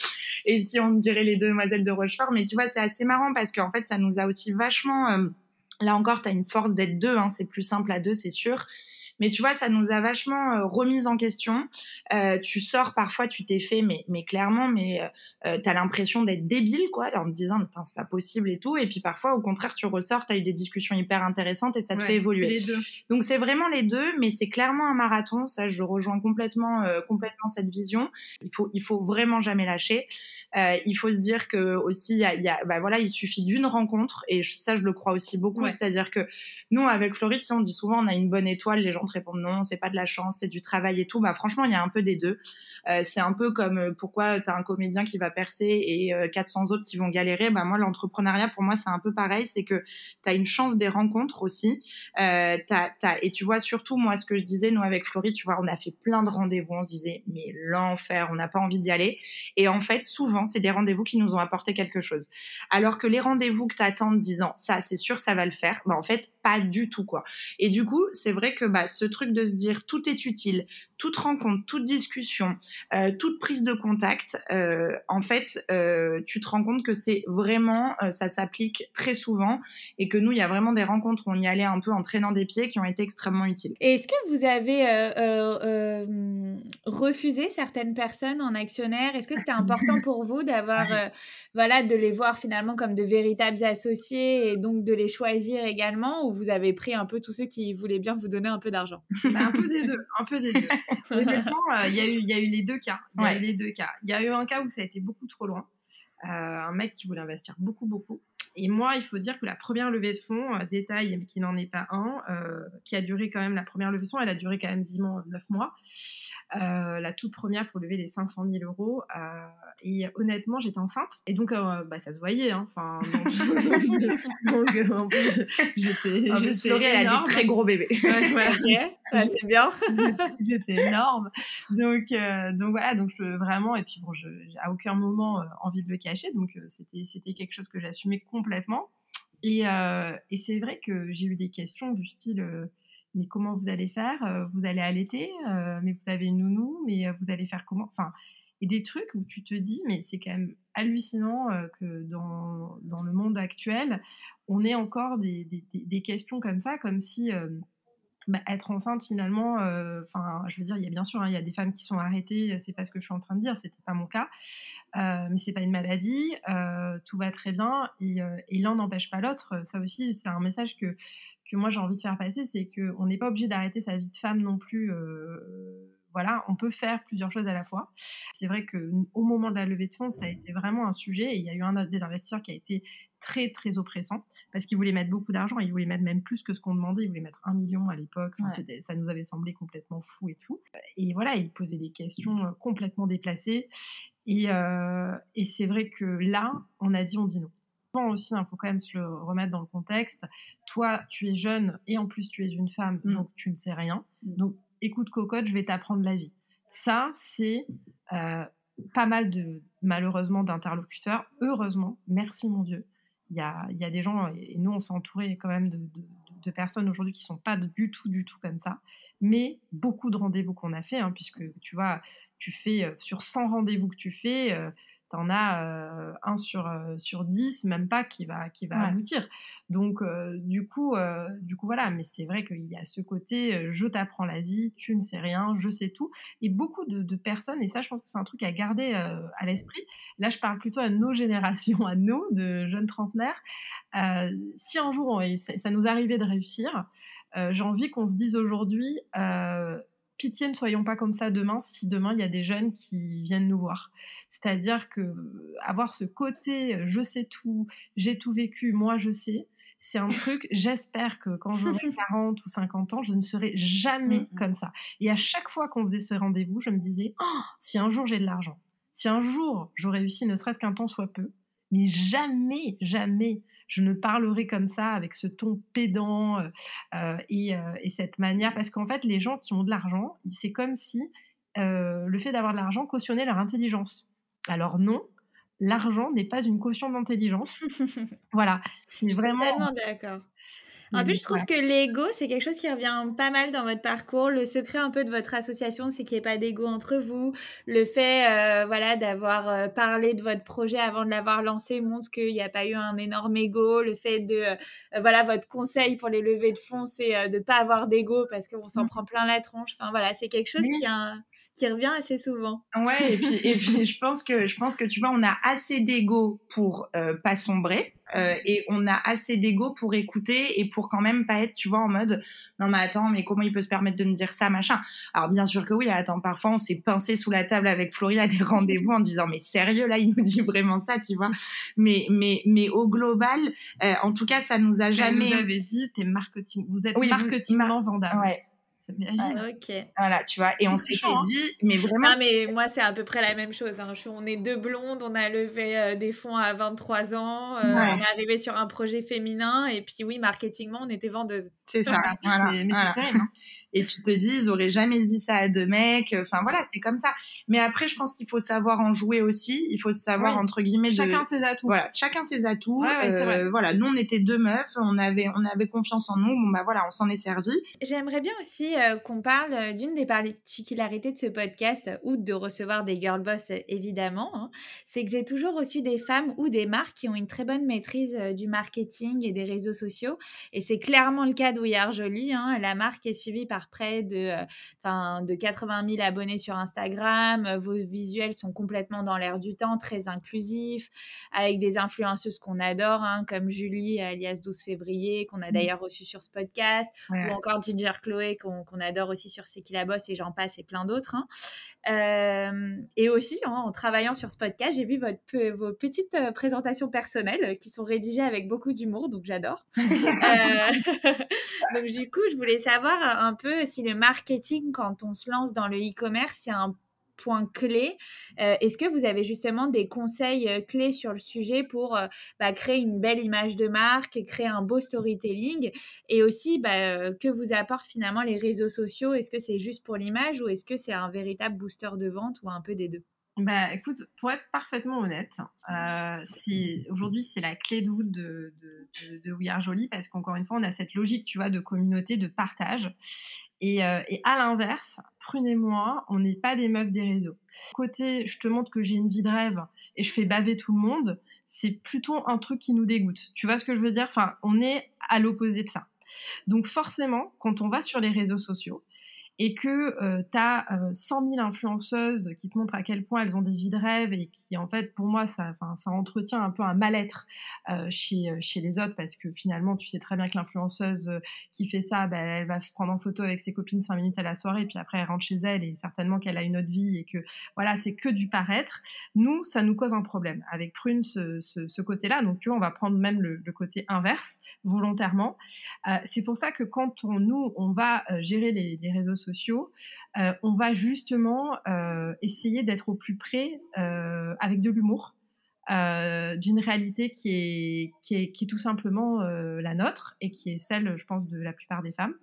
et si on dirait les demoiselles de Rochefort. Mais tu vois, c'est assez marrant parce qu'en fait, ça nous a aussi vachement, euh, là encore, t'as une force d'être deux, hein, c'est plus simple à deux, c'est sûr. Mais tu vois, ça nous a vachement euh, remis en question. Euh, tu sors parfois, tu t'es fait, mais, mais clairement, mais euh, t'as l'impression d'être débile, quoi, en te disant, putain, c'est pas possible et tout. Et puis parfois, au contraire, tu ressors, t'as eu des discussions hyper intéressantes et ça te fait évoluer. Les deux. Donc c'est vraiment les deux, mais c'est clairement un marathon. Ça, je rejoins complètement, euh, complètement cette vision. Il faut, il faut vraiment jamais lâcher. Euh, il faut se dire que aussi, il y a, y a, bah voilà, il suffit d'une rencontre et ça, je le crois aussi beaucoup. Ouais. C'est-à-dire que nous, avec Floride, si on dit souvent, on a une bonne étoile, les gens te répondent non, c'est pas de la chance, c'est du travail et tout. Bah franchement, il y a un peu des deux. Euh, c'est un peu comme euh, pourquoi tu as un comédien qui va percer et euh, 400 autres qui vont galérer. Bah moi, l'entrepreneuriat pour moi, c'est un peu pareil, c'est que tu as une chance des rencontres aussi. Euh, t'as, t'as, et tu vois surtout moi ce que je disais, nous avec Floride, tu vois, on a fait plein de rendez-vous, on se disait mais l'enfer, on n'a pas envie d'y aller. Et en fait, souvent, c'est des rendez-vous qui nous ont apporté quelque chose. Alors que les rendez-vous que tu attends en disant ça, c'est sûr, ça va le faire, bah en fait, pas du tout quoi. Et du coup, c'est vrai que bah ce truc de se dire tout est utile, toute rencontre, toute discussion, euh, toute prise de contact, euh, en fait, euh, tu te rends compte que c'est vraiment, ça s'applique très souvent et que nous, il y a vraiment des rencontres où on y allait un peu en traînant des pieds qui ont été extrêmement utiles. Est-ce que vous avez refusé certaines personnes en actionnaire? Est-ce que c'était important pour vous d'avoir, voilà, de les voir finalement comme de véritables associés et donc de les choisir également ou vous avez pris un peu tous ceux qui voulaient bien vous donner un peu d'argent? Bah, Un peu des deux, un peu des deux. Honnêtement, il y, a eu, y a eu les deux cas. Il y a eu les deux cas. Il y a eu un cas où ça a été beaucoup trop loin. Euh, un mec qui voulait investir beaucoup, beaucoup. Et moi, il faut dire que la première levée de fonds, euh, détail, mais qui n'en est pas un, euh, qui a duré quand même, la première levée de fonds, elle a duré quand même quasiment neuf mois. Euh, la toute première pour lever les 500 000 euros. Euh, et honnêtement, j'étais enceinte. Et donc, euh, bah, ça se voyait. Hein. Enfin, donc, plus, j'étais. En plus, elle a des très gros bébés. Ouais, ouais. okay. c'est bien. j'étais énorme. Donc, donc voilà. Donc je, vraiment. Et puis bon, je, j'ai à aucun moment envie de le cacher. Donc c'était, c'était quelque chose que j'assumais complètement. Et, et c'est vrai que j'ai eu des questions du style mais comment vous allez faire? Euh, Vous allez allaiter, euh, mais vous avez une nounou, mais euh, vous allez faire comment? Enfin, et des trucs où tu te dis, mais c'est quand même hallucinant que dans, dans le monde actuel, on ait encore des, questions comme ça, comme si bah, être enceinte finalement, enfin, je veux dire, il y a bien sûr, hein, il y a des femmes qui sont arrêtées, c'est pas ce que je suis en train de dire, c'était pas mon cas, euh, mais c'est pas une maladie, euh, tout va très bien et, et l'un n'empêche pas l'autre. Ça aussi, c'est un message que que moi j'ai envie de faire passer, c'est que on n'est pas obligé d'arrêter sa vie de femme non plus. voilà, on peut faire plusieurs choses à la fois. C'est vrai que au moment de la levée de fonds, ça a été vraiment un sujet et il y a eu un des investisseurs qui a été très très oppressant parce qu'il voulait mettre beaucoup d'argent, il voulait mettre même plus que ce qu'on demandait, il voulait mettre un million à l'époque, enfin, ouais. ça nous avait semblé complètement fou et tout. Et voilà, il posait des questions complètement déplacées et, euh, et c'est vrai que là, on a dit on dit non aussi, il hein, faut quand même se le remettre dans le contexte. Toi, tu es jeune et en plus tu es une femme, mm. donc tu ne sais rien. Mm. Donc, écoute, cocotte, je vais t'apprendre la vie. Ça, c'est euh, pas mal de, malheureusement, d'interlocuteurs. Heureusement, merci mon Dieu. Il y a, y a, des gens, et nous, on s'est entouré quand même de, personnes aujourd'hui qui sont pas du tout, du tout comme ça. Mais beaucoup de rendez-vous qu'on a fait, hein, puisque tu vois, tu fais euh, sur 100 rendez-vous que tu fais, euh, t'en as euh, un sur euh, sur 10 même pas qui va qui va ouais. aboutir. Donc euh, du coup du coup voilà. Mais c'est vrai qu'il y a ce côté je t'apprends la vie tu ne sais rien je sais tout. Et beaucoup de, de personnes et ça je pense que c'est un truc à garder à l'esprit. Là je parle plutôt à nos générations à nous de jeunes trentenaires. Si un jour on, ça, ça, nous arrivait de réussir j'ai envie qu'on se dise aujourd'hui pitié, ne soyons pas comme ça demain si demain il y a des jeunes qui viennent nous voir. C'est-à-dire que avoir ce côté je sais tout, j'ai tout vécu, moi je sais, c'est un truc, j'espère que quand j'aurai 40 ou 50 ans, je ne serai jamais mmh. comme ça. Et à chaque fois qu'on faisait ces rendez-vous, je me disais, oh, si un jour j'ai de l'argent, si un jour je réussis ne serait-ce qu'un temps soit peu, mais jamais, jamais je ne parlerai comme ça avec ce ton pédant euh, et, euh, et, cette manière parce qu'en fait les gens qui ont de l'argent c'est comme si le fait d'avoir de l'argent cautionnait leur intelligence. Alors non, l'argent n'est pas une caution d'intelligence. voilà, c'est vraiment. Totalement d'accord. En plus, je trouve que l'ego, c'est quelque chose qui revient pas mal dans votre parcours. Le secret un peu de votre association, c'est qu'il n'y ait pas d'ego entre vous. Le fait, euh, voilà, d'avoir euh, parlé de votre projet avant de l'avoir lancé montre qu'il n'y a pas eu un énorme ego. Le fait de, euh, voilà, votre conseil pour les levées de fonds, c'est de ne pas avoir d'ego parce qu'on s'en mmh. prend plein la tronche. Enfin, voilà, c'est quelque chose qui, a, qui revient assez souvent. Ouais, et puis, et puis je pense que, je pense que tu vois, on a assez d'ego pour pas sombrer. Euh, et on a assez d'ego pour écouter et pour quand même pas être, tu vois, en mode non mais attends, mais comment il peut se permettre de me dire ça, machin. Alors bien sûr que oui, attends, parfois on s'est pincé sous la table avec Florie à des rendez-vous en disant mais sérieux là, il nous dit vraiment ça, tu vois. Mais mais mais au global, euh, en tout cas, ça nous a jamais. Vous avez dit, t'es marketing, vous êtes marketingement vendable. Ouais. Ok. Voilà, tu vois. Et on s'était hein. dit, mais vraiment. Non, mais moi, c'est à peu près la même chose. Hein. on est deux blondes, on a levé euh, des fonds à 23 ans, euh, on est arrivé sur un projet féminin, et puis oui, marketingement, on était vendeuse. C'est ça. voilà. Mais c'est terrible. Hein. Et tu te dis, ils auraient jamais dit ça à deux mecs. Enfin, voilà, c'est comme ça. Mais après, je pense qu'il faut savoir en jouer aussi. Il faut savoir, entre guillemets, chacun ses atouts. Voilà, chacun ses atouts. Euh, voilà, nous, on était deux meufs, on avait, on avait confiance en nous. Bon, bah voilà, on s'en est servi. J'aimerais bien aussi euh, qu'on parle euh, d'une des particularités de ce podcast, ou de recevoir des girl boss euh, évidemment, hein. c'est que j'ai toujours reçu des femmes ou des marques qui ont une très bonne maîtrise du marketing et des réseaux sociaux. Et c'est clairement le cas d'Ouillard Jolie. Hein. La marque est suivie par près de, de 80 000 abonnés sur Instagram. Vos visuels sont complètement dans l'air du temps, très inclusifs, avec des influenceuses qu'on adore, hein, comme Julie alias 12 février, qu'on a mmh. d'ailleurs reçu sur ce podcast, ou encore Ginger Chloé, qu'on adore aussi sur C'est qui la bosse et j'en passe et plein d'autres. Hein. Euh, et aussi, hein, en travaillant sur ce podcast, j'ai vu votre, vos petites euh, présentations personnelles qui sont rédigées avec beaucoup d'humour, donc j'adore. Euh, donc du coup, je voulais savoir un peu si le marketing, quand on se lance dans le e-commerce, c'est un points clés. Euh, est-ce que vous avez justement des conseils euh, clés sur le sujet pour euh, bah, créer une belle image de marque, créer un beau storytelling et aussi bah, que vous apportent finalement les réseaux sociaux? Est-ce que c'est juste pour l'image ou est-ce que c'est un véritable booster de vente ou un peu des deux? Bah, écoute, pour être parfaitement honnête, si aujourd'hui c'est la clé de voûte de, de, de, We Are Jolie parce qu'encore une fois on a cette logique, tu vois, de communauté, de partage. Euh, et, à l'inverse, Prune et moi, on n'est pas des meufs des réseaux. Côté, je te montre que j'ai une vie de rêve et je fais baver tout le monde, c'est plutôt un truc qui nous dégoûte. Tu vois ce que je veux dire? Enfin, on est à l'opposé de ça. Donc forcément, quand on va sur les réseaux sociaux, et que euh, tu as 100 000 influenceuses qui te montrent à quel point elles ont des vies de rêve et qui, en fait, pour moi, ça, ça entretient un peu un mal-être euh, chez, euh, chez les autres parce que finalement, tu sais très bien que l'influenceuse euh, qui fait ça, bah, elle va se prendre en photo avec ses copines 5 minutes à la soirée, puis après, elle rentre chez elle et certainement qu'elle a une autre vie et que, voilà, c'est que du paraître. Nous, ça nous cause un problème avec Prune, ce, ce, ce côté-là. Donc, tu vois, on va prendre même le, le côté inverse volontairement. Euh, c'est pour ça que quand on, nous, on va gérer les, les réseaux sociaux, euh, on va justement euh, essayer d'être au plus près euh, avec de l'humour. D'une réalité qui est, qui est, qui est tout simplement la nôtre et qui est celle, je pense, de la plupart des femmes.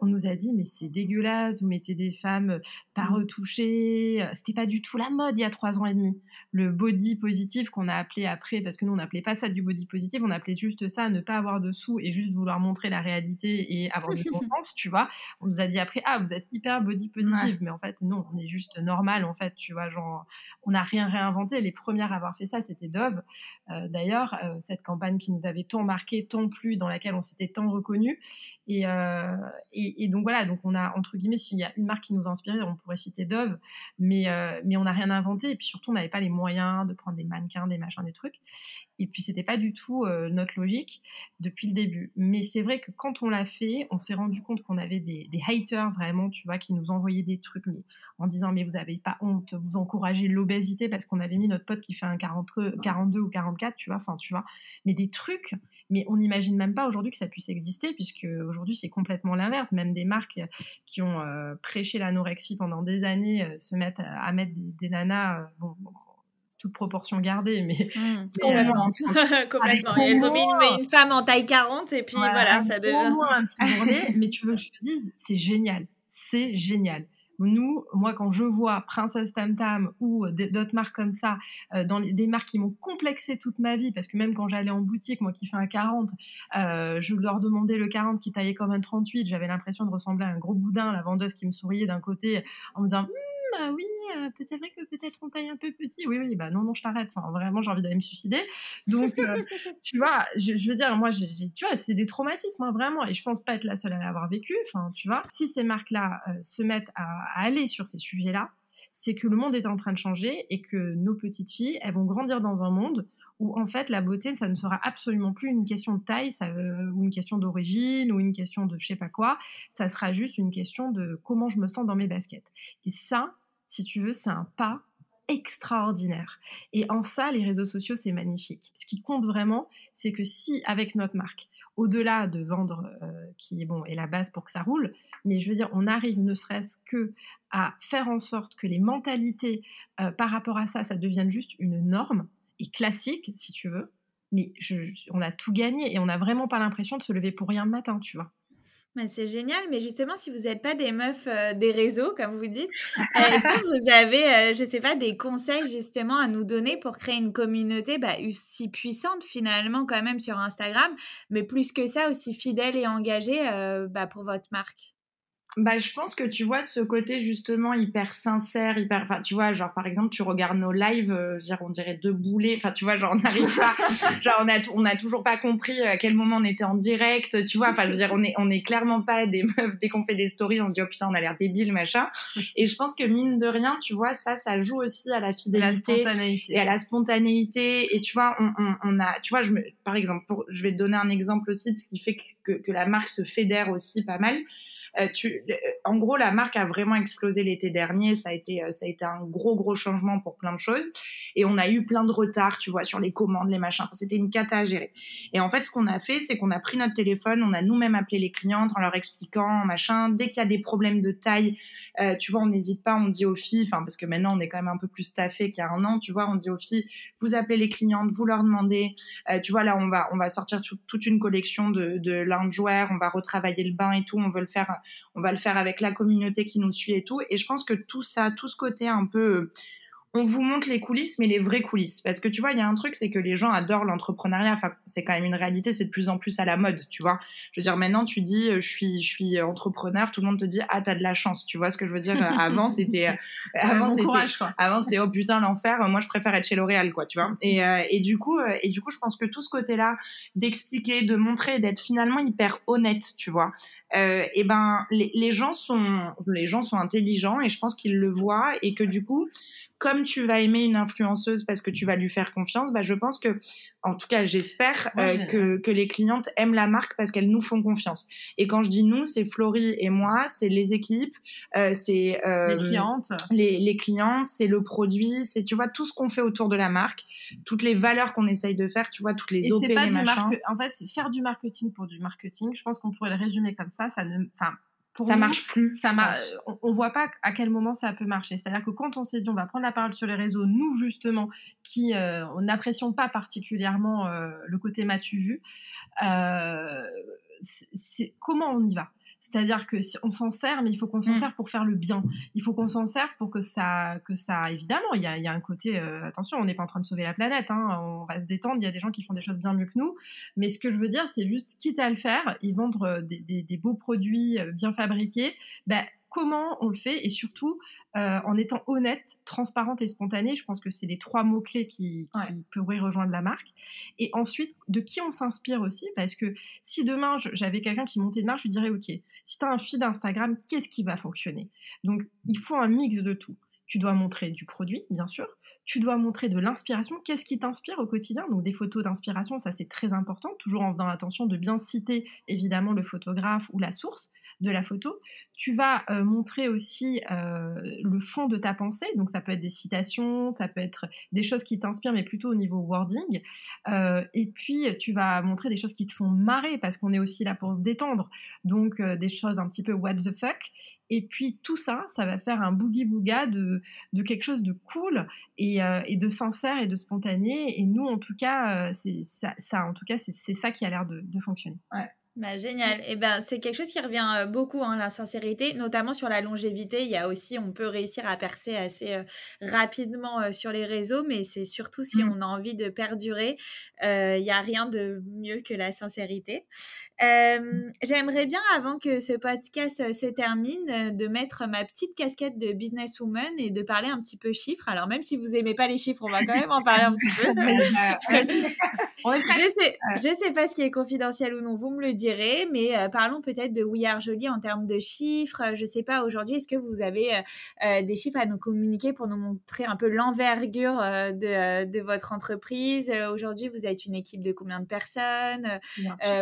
On nous a dit, mais c'est dégueulasse, vous mettez des femmes pas mmh. retouchées. C'était pas du tout la mode il y a trois ans et demi le body positif qu'on a appelé après, parce que nous on n'appelait pas ça du body positif, on appelait juste ça ne pas avoir de sous et juste vouloir montrer la réalité et avoir du bon sens, tu vois. On nous a dit après, ah vous êtes hyper body positive, mais en fait non, on est juste normal en fait, tu vois, genre on n'a rien réinventé. Les premières à avoir fait ça, c'était Dove. Euh, d'ailleurs, euh, cette campagne qui nous avait tant marqué, tant plu, dans laquelle on s'était tant reconnu. Et, euh, et, et, donc voilà, donc on a entre guillemets, s'il y a une marque qui nous a inspiré, on pourrait citer Dove, mais mais on n'a rien inventé et puis surtout on n'avait pas les moyens moyen de prendre des mannequins, des machins, des trucs. Et puis c'était pas du tout euh, notre logique depuis le début. Mais c'est vrai que quand on l'a fait, on s'est rendu compte qu'on avait des, haters vraiment, tu vois, qui nous envoyaient des trucs mais, en disant mais vous avez pas honte, vous encouragez l'obésité parce qu'on avait mis notre pote qui fait un 42 ou 44, tu vois, enfin tu vois, mais des trucs mais on n'imagine même pas aujourd'hui que ça puisse exister, puisque aujourd'hui c'est complètement l'inverse. Même des marques qui ont euh, prêché l'anorexie pendant des années euh, se mettent à, mettre des, nanas, bon, toute proportion gardée, mais, mmh, complètement. complètement. Elles ont mis une, femme en taille 40 et puis voilà, ça devient. Un petit bourrelet, mais tu veux que je te dise, c'est génial. C'est génial. Nous, moi, quand je vois Princesse Tam Tam ou d'autres marques comme ça, euh, dans des marques qui m'ont complexé toute ma vie, parce que même quand j'allais en boutique, moi qui fais un 40, euh, je leur demandais le 40 qui taillait comme un 38, j'avais l'impression de ressembler à un gros boudin, la vendeuse qui me souriait d'un côté en me disant hum, ah oui, euh, c'est vrai que peut-être on taille un peu petit. Oui, oui, bah non, non, je t'arrête. Enfin, vraiment, j'ai envie d'aller me suicider. Donc, euh, tu vois, je, je, veux dire, moi, tu vois, c'est des traumatismes, hein, vraiment. Et je pense pas être la seule à l'avoir vécu. Enfin, tu vois, si ces marques-là euh, se mettent à, à aller sur ces sujets-là, c'est que le monde est en train de changer et que nos petites filles, elles vont grandir dans un monde où en fait la beauté, ça ne sera absolument plus une question de taille ça, euh, ou une question d'origine ou une question de je sais pas quoi, ça sera juste une question de comment je me sens dans mes baskets. Et ça, si tu veux, c'est un pas extraordinaire. Et en ça, les réseaux sociaux, c'est magnifique. Ce qui compte vraiment, c'est que si avec notre marque, au-delà de vendre, euh, qui est bon est la base pour que ça roule, mais je veux dire, on arrive ne serait-ce que à faire en sorte que les mentalités euh, par rapport à ça, ça devienne juste une norme et classique, si tu veux. Mais on a tout gagné et on n'a vraiment pas l'impression de se lever pour rien le matin, tu vois. Mais c'est génial, mais justement, si vous n'êtes pas des meufs euh, des réseaux, comme vous dites, euh, est-ce que vous avez, euh, je sais pas, des conseils justement à nous donner pour créer une communauté bah, aussi puissante finalement quand même sur Instagram, mais plus que ça, aussi fidèle et engagée bah, pour votre marque? Bah, je pense que tu vois ce côté justement hyper sincère, hyper, enfin, tu vois, genre par exemple, tu regardes nos lives, euh, dire, on dirait deux boulets, enfin, tu vois, genre on n'arrive pas, genre on a, on a toujours pas compris à quel moment on était en direct, tu vois, enfin, je veux dire, on est, on est clairement pas des meufs dès qu'on fait des stories, on se dit oh putain, on a l'air débile, machin. Et je pense que mine de rien, tu vois, ça, ça joue aussi à la fidélité et à la spontanéité. Et tu vois, on, on, on a, tu vois, je me, par exemple, pour, je vais te donner un exemple aussi de ce qui fait que, que, que la marque se fédère aussi pas mal. Euh, tu, en gros, la marque a vraiment explosé l'été dernier. Ça a été, euh, ça a été un gros, gros changement pour plein de choses. Et on a eu plein de retard, tu vois, sur les commandes, les machins. Enfin, c'était une cata à gérer. Et en fait, ce qu'on a fait, c'est qu'on a pris notre téléphone, on a nous-mêmes appelé les clientes en leur expliquant, machin. Dès qu'il y a des problèmes de taille, euh, tu vois, on n'hésite pas, on dit aux filles, enfin, parce que maintenant, on est quand même un peu plus staffé qu'il y a un an, tu vois, on dit aux filles, vous appelez les clientes, vous leur demandez. Euh, tu vois, là, on va, on va sortir toute une collection de, de loungewear, on va retravailler le bain et tout, on veut le faire on va le faire avec la communauté qui nous suit et tout. Et je pense que tout ça, tout ce côté un peu on vous montre les coulisses, mais les vraies coulisses. Parce que tu vois, il y a un truc, c'est que les gens adorent l'entrepreneuriat. Enfin, c'est quand même une réalité, c'est de plus en plus à la mode, tu vois. Je veux dire, maintenant, tu dis, euh, je suis, je suis entrepreneur, tout le monde te dit, ah, t'as de la chance. Tu vois ce que je veux dire Avant, c'était, euh, avant, c'était, avant, c'était, oh putain, l'enfer. Moi, je préfère être chez L'Oréal, quoi, tu vois. Et, euh, et du coup, et du coup, je pense que tout ce côté-là, d'expliquer, de montrer, d'être finalement hyper honnête, tu vois. Euh, et ben, les, les gens sont, les gens sont intelligents et je pense qu'ils le voient et que du coup, comme tu vas aimer une influenceuse parce que tu vas lui faire confiance, bah, je pense que, en tout cas, j'espère euh, que, que les clientes aiment la marque parce qu'elles nous font confiance. Et quand je dis nous, c'est Florie et moi, c'est les équipes, euh, c'est euh, les clientes, les, les clientes, c'est le produit, c'est tu vois tout ce qu'on fait autour de la marque, toutes les valeurs qu'on essaye de faire, tu vois toutes les et OP, pas les machins. En fait, c'est faire du marketing pour du marketing. Je pense qu'on pourrait le résumer comme ça. Ça ne, enfin ça marche plus. Ça marche. On, voit pas à quel moment ça peut marcher. C'est-à-dire que quand on s'est dit on va prendre la parole sur les réseaux, nous justement, qui euh, on n'apprécions pas particulièrement euh, le côté matu vu, euh, c'est comment on y va? C'est-à-dire que si on s'en sert, mais il faut qu'on s'en mm. serve pour faire le bien. Il faut qu'on s'en serve pour que ça, que ça, évidemment, il y a, y a, un côté, euh, attention, on n'est pas en train de sauver la planète, hein, on va se détendre. Il y a des gens qui font des choses bien mieux que nous, mais ce que je veux dire, c'est juste quitte à le faire, ils vendre euh, des, des, des beaux produits euh, bien fabriqués, ben comment on le fait et surtout euh, en étant honnête, transparente et spontanée. Je pense que c'est les trois mots-clés qui, qui pourraient rejoindre la marque. Et ensuite, de qui on s'inspire aussi, parce que si demain j'avais quelqu'un qui montait de marque, je dirais, OK, si tu as un feed Instagram, qu'est-ce qui va fonctionner? Donc, il faut un mix de tout. Tu dois montrer du produit, bien sûr. Tu dois montrer de l'inspiration. Qu'est-ce qui t'inspire au quotidien? Donc des photos d'inspiration, ça c'est très important, toujours en faisant attention de bien citer évidemment le photographe ou la source de la photo. Tu vas euh, montrer aussi euh, le fond de ta pensée, donc ça peut être des citations, ça peut être des choses qui t'inspirent, mais plutôt au niveau wording. Euh, et puis tu vas montrer des choses qui te font marrer, parce qu'on est aussi là pour se détendre, donc des choses un petit peu what the fuck. Et puis tout ça, ça va faire un boogie booga de, de quelque chose de cool et, et, de sincère et de spontané. Et nous, en tout cas, c'est ça, ça, en tout cas, c'est ça qui a l'air de, de fonctionner. Ouais. Bah, génial. Et ben, c'est quelque chose qui revient euh, beaucoup, hein, la sincérité, notamment sur la longévité. Il y a aussi, on peut réussir à percer assez euh, rapidement euh, sur les réseaux, mais c'est surtout si Mm. on a envie de perdurer, il n'y a rien de mieux que la sincérité. J'aimerais bien, avant que ce podcast se termine, de mettre ma petite casquette de businesswoman et de parler un petit peu chiffres. Alors, même si vous aimez pas les chiffres, on va quand même en parler un petit peu. je sais, je sais pas ce qui est confidentiel ou non, vous me le mais euh, parlons peut-être de We Are Jolie en termes de chiffres. Je sais pas, aujourd'hui, est-ce que vous avez euh, euh, des chiffres à nous communiquer pour nous montrer un peu l'envergure euh, de, de, votre entreprise? Aujourd'hui, vous êtes une équipe de combien de personnes?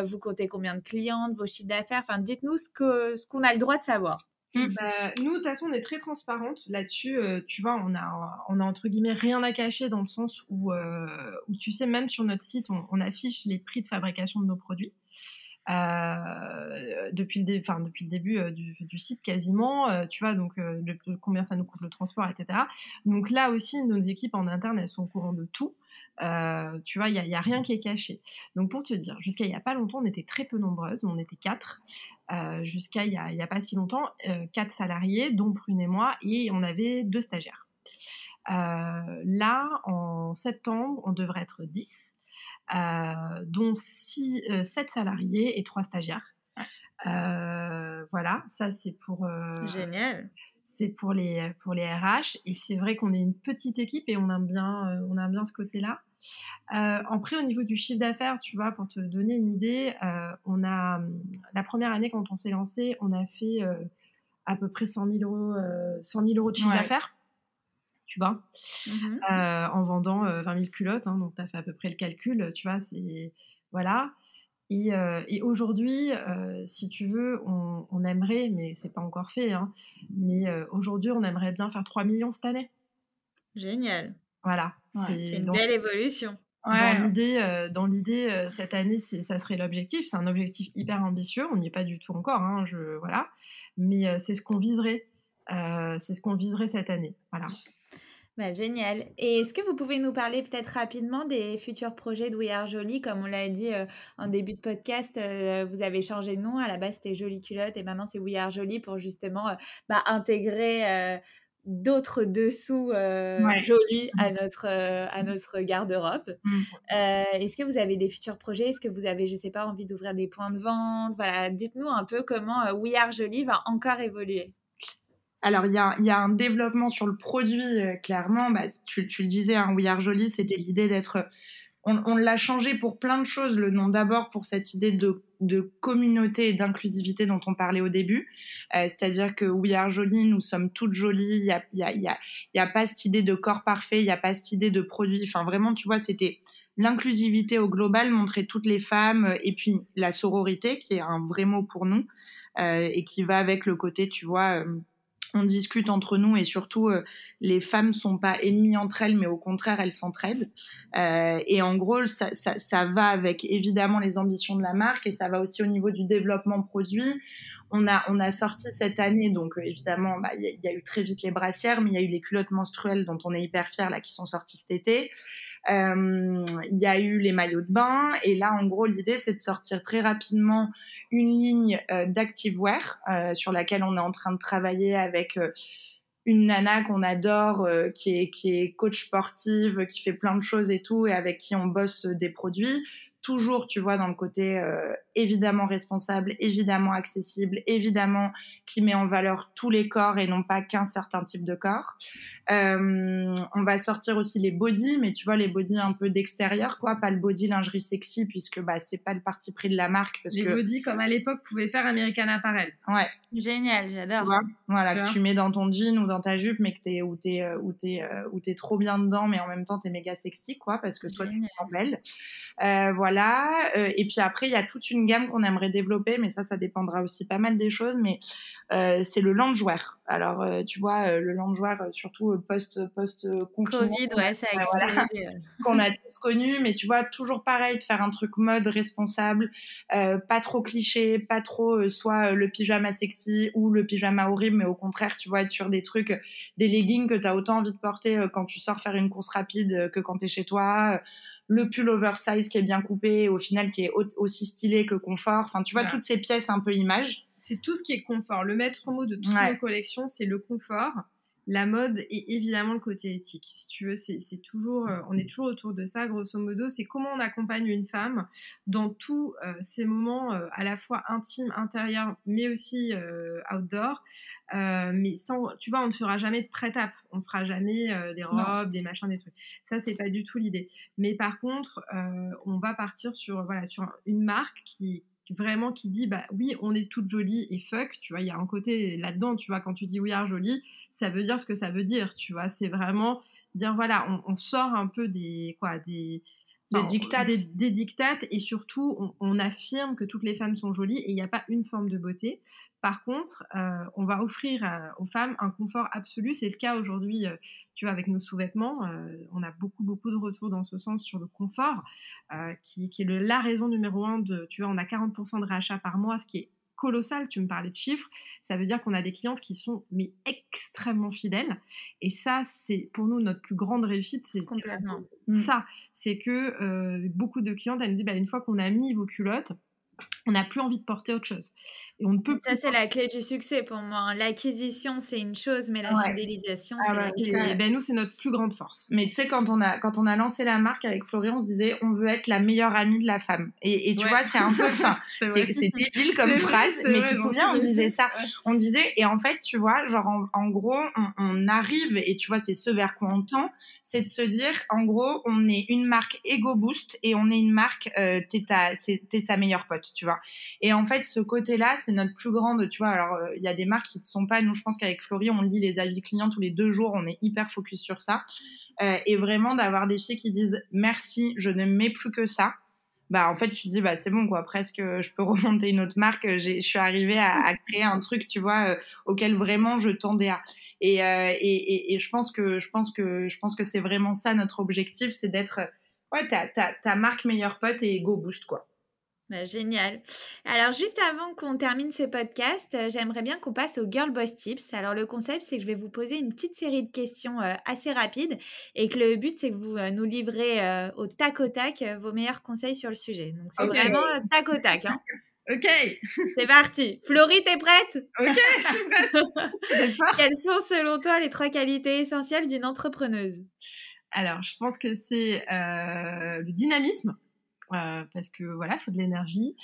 Vous comptez combien de clientes, vos chiffres d'affaires? Enfin, dites-nous ce qu'on ce qu'on a le droit de savoir. Bah, nous, de toute façon, on est très transparente là-dessus. Euh, tu vois, on a, on a entre guillemets rien à cacher dans le sens où, euh, où tu sais, même sur notre site, on, on, affiche les prix de fabrication de nos produits. Euh, depuis, le enfin, depuis le début euh, du, site quasiment, euh, tu vois, donc combien ça nous coûte le transport, etc. Donc là aussi, nos équipes en interne, elles sont au courant de tout. Tu vois, il n'y a, rien qui est caché. Donc pour te dire, jusqu'à il n'y a pas longtemps, on était très peu nombreuses, on était quatre. Jusqu'à il n'y a, pas si longtemps, quatre salariés, dont Prune et moi, et on avait deux stagiaires. Là, en septembre, on devrait être 10, euh, dont six, euh, 7 salariés et trois stagiaires. Euh, voilà, ça c'est pour... euh, Génial c'est pour les pour les RH et c'est vrai qu'on est une petite équipe et on aime bien euh, on aime bien ce côté-là. Euh, après au niveau du chiffre d'affaires, tu vois, pour te donner une idée, euh, on a la première année quand on s'est lancé, on a fait euh, à peu près 100 000 euros 100 000 euros de chiffre ouais. d'affaires, tu vois, mm -hmm. en vendant 20 000 culottes. Hein, donc tu as fait à peu près le calcul, tu vois, c'est voilà. Et, euh, et aujourd'hui, euh, si tu veux, on, on aimerait, mais c'est pas encore fait, hein, mais euh, aujourd'hui, on aimerait bien faire 3 millions cette année. Génial. Voilà. Ouais, c'est une donc, belle évolution. Ouais. Dans l'idée, euh, dans l'idée, cette année, ça serait l'objectif. C'est un objectif hyper ambitieux. On n'y est pas du tout encore, hein, je, voilà. Mais euh, c'est ce qu'on viserait. Euh, c'est ce qu'on viserait cette année. Voilà. Bah, génial. Et est-ce que vous pouvez nous parler peut-être rapidement des futurs projets de We Are Jolie Comme on l'a dit euh, en début de podcast, euh, vous avez changé de nom. À la base, c'était Jolie Culotte et maintenant, c'est We Are Jolie pour justement euh, bah, intégrer d'autres dessous ouais. jolis à notre, à notre garde-robe. Mmh. Est-ce que vous avez des futurs projets? Est-ce que vous avez, je sais pas, envie d'ouvrir des points de vente? Voilà, dites-nous un peu comment We Are Jolie va encore évoluer. Alors, il y a, y a, un développement sur le produit, euh, clairement. Bah, tu, tu, le disais, hein, We Are Jolie, c'était l'idée d'être... On, on l'a changé pour plein de choses. Le nom d'abord pour cette idée de, de communauté et d'inclusivité dont on parlait au début. Euh, C'est-à-dire que We Are Jolie, nous sommes toutes jolies. Il n'y a, y a, y a, y a pas cette idée de corps parfait, il n'y a pas cette idée de produit. Enfin, vraiment, tu vois, c'était l'inclusivité au global, montrer toutes les femmes, et puis la sororité, qui est un vrai mot pour nous, euh, et qui va avec le côté, tu vois... Euh, on discute entre nous et surtout euh, les femmes sont pas ennemies entre elles mais au contraire elles s'entraident. Euh, et en gros ça, ça, ça, va avec évidemment les ambitions de la marque et ça va aussi au niveau du développement produit. On a on a sorti cette année donc euh, évidemment il bah, y, y, a eu très vite les brassières mais il y a eu les culottes menstruelles dont on est hyper fiers là qui sont sorties cet été il euh, y a eu les maillots de bain et là en gros l'idée c'est de sortir très rapidement une ligne euh, d'activewear euh, sur laquelle on est en train de travailler avec une nana qu'on adore qui est coach sportive qui fait plein de choses et tout et avec qui on bosse des produits toujours, tu vois, dans le côté évidemment responsable, évidemment accessible, évidemment qui met en valeur tous les corps et non pas qu'un certain type de corps. Euh, on va sortir aussi les bodys, mais tu vois, les bodys un peu d'extérieur, quoi, pas le body lingerie sexy, puisque bah c'est pas le parti pris de la marque. Parce les que... bodys, comme à l'époque, pouvaient faire American Apparel. Ouais. Génial, j'adore. Voilà, tu que tu mets dans ton jean ou dans ta jupe, mais que t'es ou t'es ou t'es ou t'es trop bien dedans, mais en même temps t'es méga sexy, quoi, parce que toi Génial. tu sens belle. Euh, voilà. Euh, et puis après, il y a toute une gamme qu'on aimerait développer, mais ça, ça dépendra aussi pas mal des choses. Mais euh, c'est le loungewear. Alors, tu vois, le loungewear, surtout post post Covid, ouais, ça a explosé. qu'on a tous connu, mais tu vois, toujours pareil, de faire un truc mode responsable, pas trop cliché, pas trop soit le pyjama sexy ou le pyjama horrible, mais au contraire, tu vois, être sur des trucs, des leggings que tu as autant envie de porter quand tu sors faire une course rapide que quand tu es chez toi le pull oversize qui est bien coupé, au final qui est aussi stylé que confort. Enfin, tu vois, toutes ces pièces un peu image. C'est tout ce qui est confort. Le maître mot de toutes nos collections, c'est le confort la mode et évidemment le côté éthique. Si tu veux, c'est toujours, euh, on est toujours autour de ça, grosso modo. C'est comment on accompagne une femme dans tous euh, ces moments euh, à la fois intimes, intérieurs, mais aussi outdoor. mais sans, tu vois, on ne fera jamais de prêt-à, on ne fera jamais des robes, des machins, des trucs. Ça, c'est pas du tout l'idée. Mais par contre, on va partir sur, voilà, sur une marque qui, vraiment qui dit bah oui on est toute jolie et fuck tu vois il y a un côté là-dedans tu vois quand tu dis we are jolie ça veut dire ce que ça veut dire tu vois c'est vraiment dire voilà on, sort un peu des quoi des des dictates. Des, dictates et surtout on, on, affirme que toutes les femmes sont jolies et il n'y a pas une forme de beauté par contre, euh, on va offrir euh, aux femmes un confort absolu. C'est le cas aujourd'hui, euh, tu vois, avec nos sous-vêtements. on a beaucoup, beaucoup de retours dans ce sens sur le confort, qui, est la raison numéro un de, tu vois, on a 40% de rachats par mois, ce qui est colossal. Tu me parlais de chiffres. Ça veut dire qu'on a des clientes qui sont mais extrêmement fidèles. Et ça, c'est pour nous notre plus grande réussite. C'est ça. C'est que beaucoup de clientes, elles me disent, bah, une fois qu'on a mis vos culottes, on n'a plus envie de porter autre chose. Et on ne peut ça, c'est la clé du succès pour moi. Hein. L'acquisition, c'est une chose, mais la fidélisation, ah c'est la clé. ben, nous, c'est notre plus grande force. Mais tu sais, quand on, a, quand on a lancé la marque avec Florian, on se disait, on veut être la meilleure amie de la femme. Et, et tu vois, c'est un peu, enfin, c'est débile comme phrase, mais tu te souviens, on disait ça. On disait, et en fait, tu vois, genre, en, gros, on, arrive, et tu vois, c'est ce vers quoi on tend, c'est de se dire, en gros, on est une marque Ego Boost et on est une marque, euh, t'es sa meilleure pote, tu vois. Et en fait, ce côté-là, c'est notre plus grande, tu vois. Alors, euh, il y a des marques qui ne sont pas. Nous, je pense qu'avec Florie, on lit les avis clients tous les deux jours. On est hyper focus sur ça. Euh, et vraiment, d'avoir des filles qui disent merci, je ne mets plus que ça. Bah, en fait, tu te dis, bah, c'est bon, quoi. Presque, je peux remonter une autre marque. Je suis arrivée à, créer un truc, tu vois, euh, auquel vraiment je tendais à. Et, et, et, je pense que, je pense que, je pense que c'est vraiment ça notre objectif, c'est d'être, ouais, ta, ta, ta marque meilleure pote et go boost, quoi. Bah, génial. Alors, juste avant qu'on termine ce podcast, euh, j'aimerais bien qu'on passe au Girl Boss Tips. Alors, le concept, c'est que je vais vous poser une petite série de questions euh, assez rapides et que le but, c'est que vous euh, nous livrez au tac au tac vos meilleurs conseils sur le sujet. Donc, c'est vraiment tac au tac. Hein. Ok. C'est parti. Florie, t'es prête? Ok, je suis prête. Quelles sont, selon toi, les trois qualités essentielles d'une entrepreneuse? Alors, je pense que c'est le dynamisme parce que voilà, il faut de l'énergie.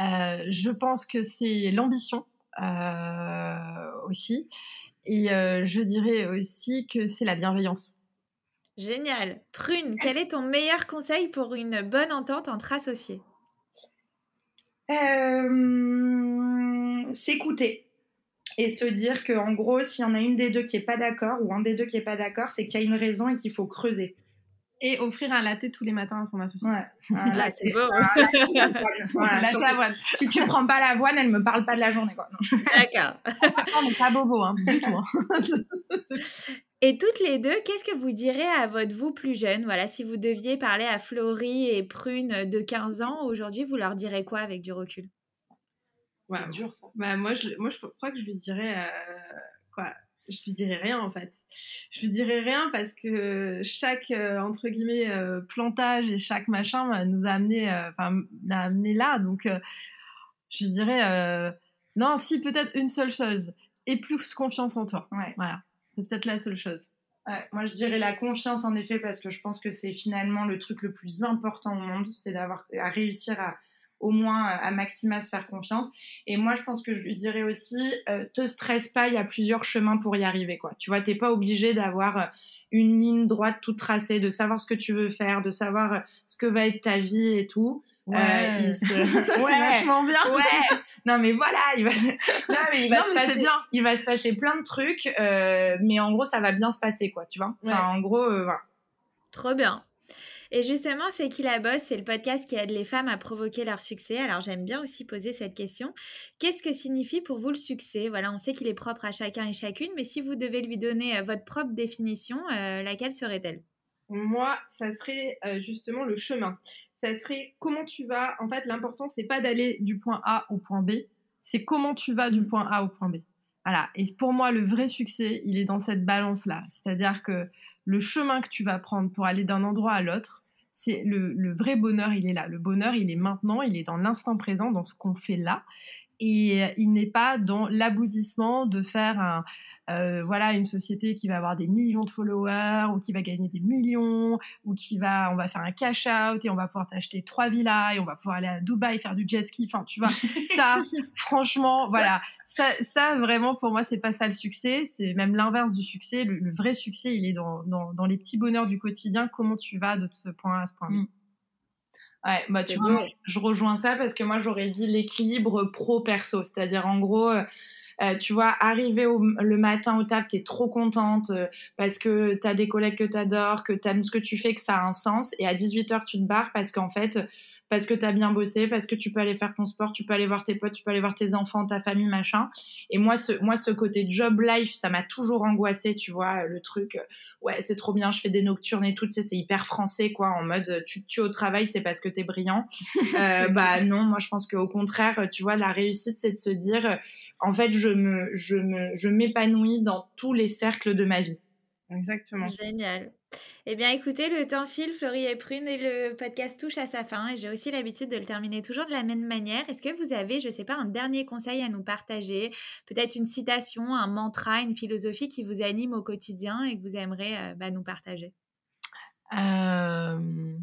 Euh, je pense que c'est l'ambition euh, aussi. Et je dirais aussi que c'est la bienveillance. Génial. Prune, quel est ton meilleur conseil pour une bonne entente entre associés? S'écouter et se dire que en gros, s'il y en a une des deux qui est pas d'accord ou un des deux qui est pas d'accord, c'est qu'il y a une raison et qu'il faut creuser et offrir un latte tous les matins à son associé. Ouais. là, c'est beau. voilà, si tu prends pas l'avoine, elle me parle pas de la journée. D'accord. pas bobo, hein, du tout. Hein. Et toutes les deux, qu'est-ce que vous direz à votre vous plus jeune? Voilà, si vous deviez parler à Florie et Prune de 15 ans, aujourd'hui, vous leur direz quoi avec du recul? Ouais, C'est dur, ça. Bah, moi, je, moi, je crois que je lui dirais... Euh, quoi je lui dirais rien en fait. Je lui dirais rien parce que chaque euh, entre guillemets euh, plantage et chaque machin bah, nous a amené, euh, enfin a amené là. Donc je lui dirais non, si peut-être une seule chose et plus confiance en toi. Ouais. Voilà, c'est peut-être la seule chose. Ouais, moi je dirais la confiance en effet parce que je pense que c'est finalement le truc le plus important au monde, c'est d'avoir à réussir à au moins euh, à Maxima se faire confiance. Et moi, je pense que je lui dirais aussi, euh, te stresse pas, il y a plusieurs chemins pour y arriver, quoi. Tu vois, t'es pas obligé d'avoir euh, une ligne droite toute tracée, de savoir ce que tu veux faire, de savoir ce que va être ta vie et tout. Ouais, il se... ouais, vachement bien. Ouais. Non mais voilà, il va, non, mais il va se passer, bien. il va se passer plein de trucs, euh, mais en gros ça va bien se passer quoi, tu vois. Enfin, en gros, voilà. Trop bien. Et justement, c'est qui la bosse? C'est le podcast qui aide les femmes à provoquer leur succès. Alors j'aime bien aussi poser cette question. Qu'est-ce que signifie pour vous le succès? Voilà, on sait qu'il est propre à chacun et chacune, mais si vous devez lui donner euh, votre propre définition, euh, laquelle serait-elle? Moi, ça serait euh, justement le chemin. Ça serait comment tu vas. En fait, l'important, c'est pas d'aller du point A au point B, c'est comment tu vas du point A au point B. Voilà. Et pour moi, le vrai succès, il est dans cette balance-là. C'est-à-dire que le chemin que tu vas prendre pour aller d'un endroit à l'autre, c'est le, vrai bonheur, il est là. Le bonheur, il est maintenant, il est dans l'instant présent, dans ce qu'on fait là et il n'est pas dans l'aboutissement de faire un, euh, voilà une société qui va avoir des millions de followers ou qui va gagner des millions ou qui va on va faire un cash out et on va pouvoir s'acheter trois villas et on va pouvoir aller à Dubaï faire du jet ski. Enfin tu vois ça franchement voilà. Ça, ça vraiment pour moi c'est pas ça le succès. C'est même l'inverse du succès. Le, le, vrai succès il est dans, dans, dans, les petits bonheurs du quotidien. Comment tu vas de ce point A à ce point B? Mm. Ouais, bah tu vois, je rejoins ça parce que moi j'aurais dit l'équilibre pro-perso, c'est-à-dire en gros, euh, tu vois, arriver au, le matin au taf, t'es trop contente euh, parce que t'as des collègues que t'adores, que t'aimes ce que tu fais, que ça a un sens, et à 18h tu te barres parce qu'en fait, parce que tu as bien bossé, parce que tu peux aller faire ton sport, tu peux aller voir tes potes, tu peux aller voir tes enfants, ta famille, machin. Et moi, ce, moi, ce côté job life, ça m'a toujours angoissé, tu vois, le truc, ouais, c'est trop bien, je fais des nocturnes et tout, tu sais, c'est hyper français, quoi, en mode, tu te tues au travail, c'est parce que t'es brillant. euh, bah non, moi, je pense qu'au contraire, tu vois, la réussite, c'est de se dire, en fait, je me, je me, je m'épanouis dans tous les cercles de ma vie. Exactement. Génial. Eh bien, écoutez, le temps file, Florie et Prune, et le podcast touche à sa fin. Et j'ai aussi l'habitude de le terminer toujours de la même manière. Est-ce que vous avez, je ne sais pas, un dernier conseil à nous partager? Peut-être une citation, un mantra, une philosophie qui vous anime au quotidien et que vous aimeriez euh, bah, nous partager? Euh...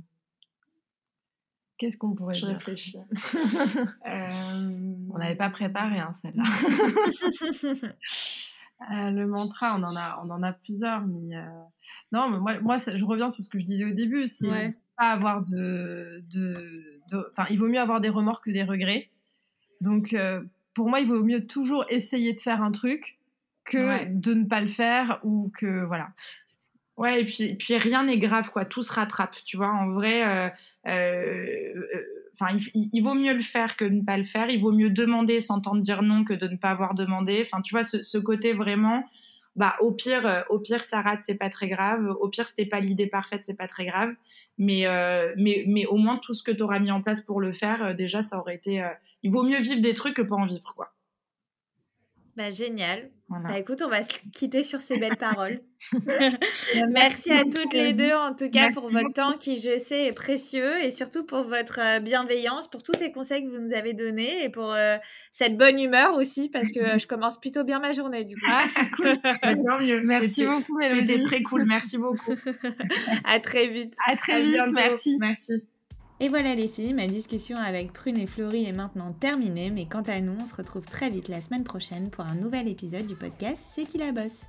Qu'est-ce qu'on pourrait je dire? réfléchis. euh... On n'avait pas préparé hein, celle-là. Euh, le mantra, on en a, on en a plusieurs, mais euh... non, mais moi, moi, je reviens sur ce que je disais au début, c'est ouais. pas avoir de, de, enfin, il vaut mieux avoir des remords que des regrets. Donc, euh, pour moi, il vaut mieux toujours essayer de faire un truc que ouais. de ne pas le faire ou que voilà. Ouais, et puis, puis rien n'est grave, quoi. Tout se rattrape, tu vois. En vrai, enfin, il, il, vaut mieux le faire que de ne pas le faire. Il vaut mieux demander sans t'en dire non que de ne pas avoir demandé. Enfin, tu vois, ce, ce côté vraiment, bah, au pire, au pire, ça rate, c'est pas très grave. Au pire, c'était pas l'idée parfaite, c'est pas très grave. Mais, euh, mais, mais au moins, tout ce que tu auras mis en place pour le faire, euh, déjà, ça aurait été. il vaut mieux vivre des trucs que pas en vivre, quoi. Bah, génial. Voilà. Bah, écoute, on va se quitter sur ces belles paroles. Merci à toutes les deux, en tout cas, Merci pour votre temps qui, je sais, est précieux et surtout pour votre bienveillance, pour tous ces conseils que vous nous avez donnés et pour euh, cette bonne humeur aussi, parce que euh, je commence plutôt bien ma journée, du coup. Ah, c'est cool. Tant mieux. Merci beaucoup, Mélodie. C'était très cool. Merci beaucoup. à très vite. À très à vite. Bientôt. Merci. Merci. Et voilà les filles, ma discussion avec Prune et Florie est maintenant terminée, mais quant à nous, on se retrouve très vite la semaine prochaine pour un nouvel épisode du podcast C'est qui la bosse?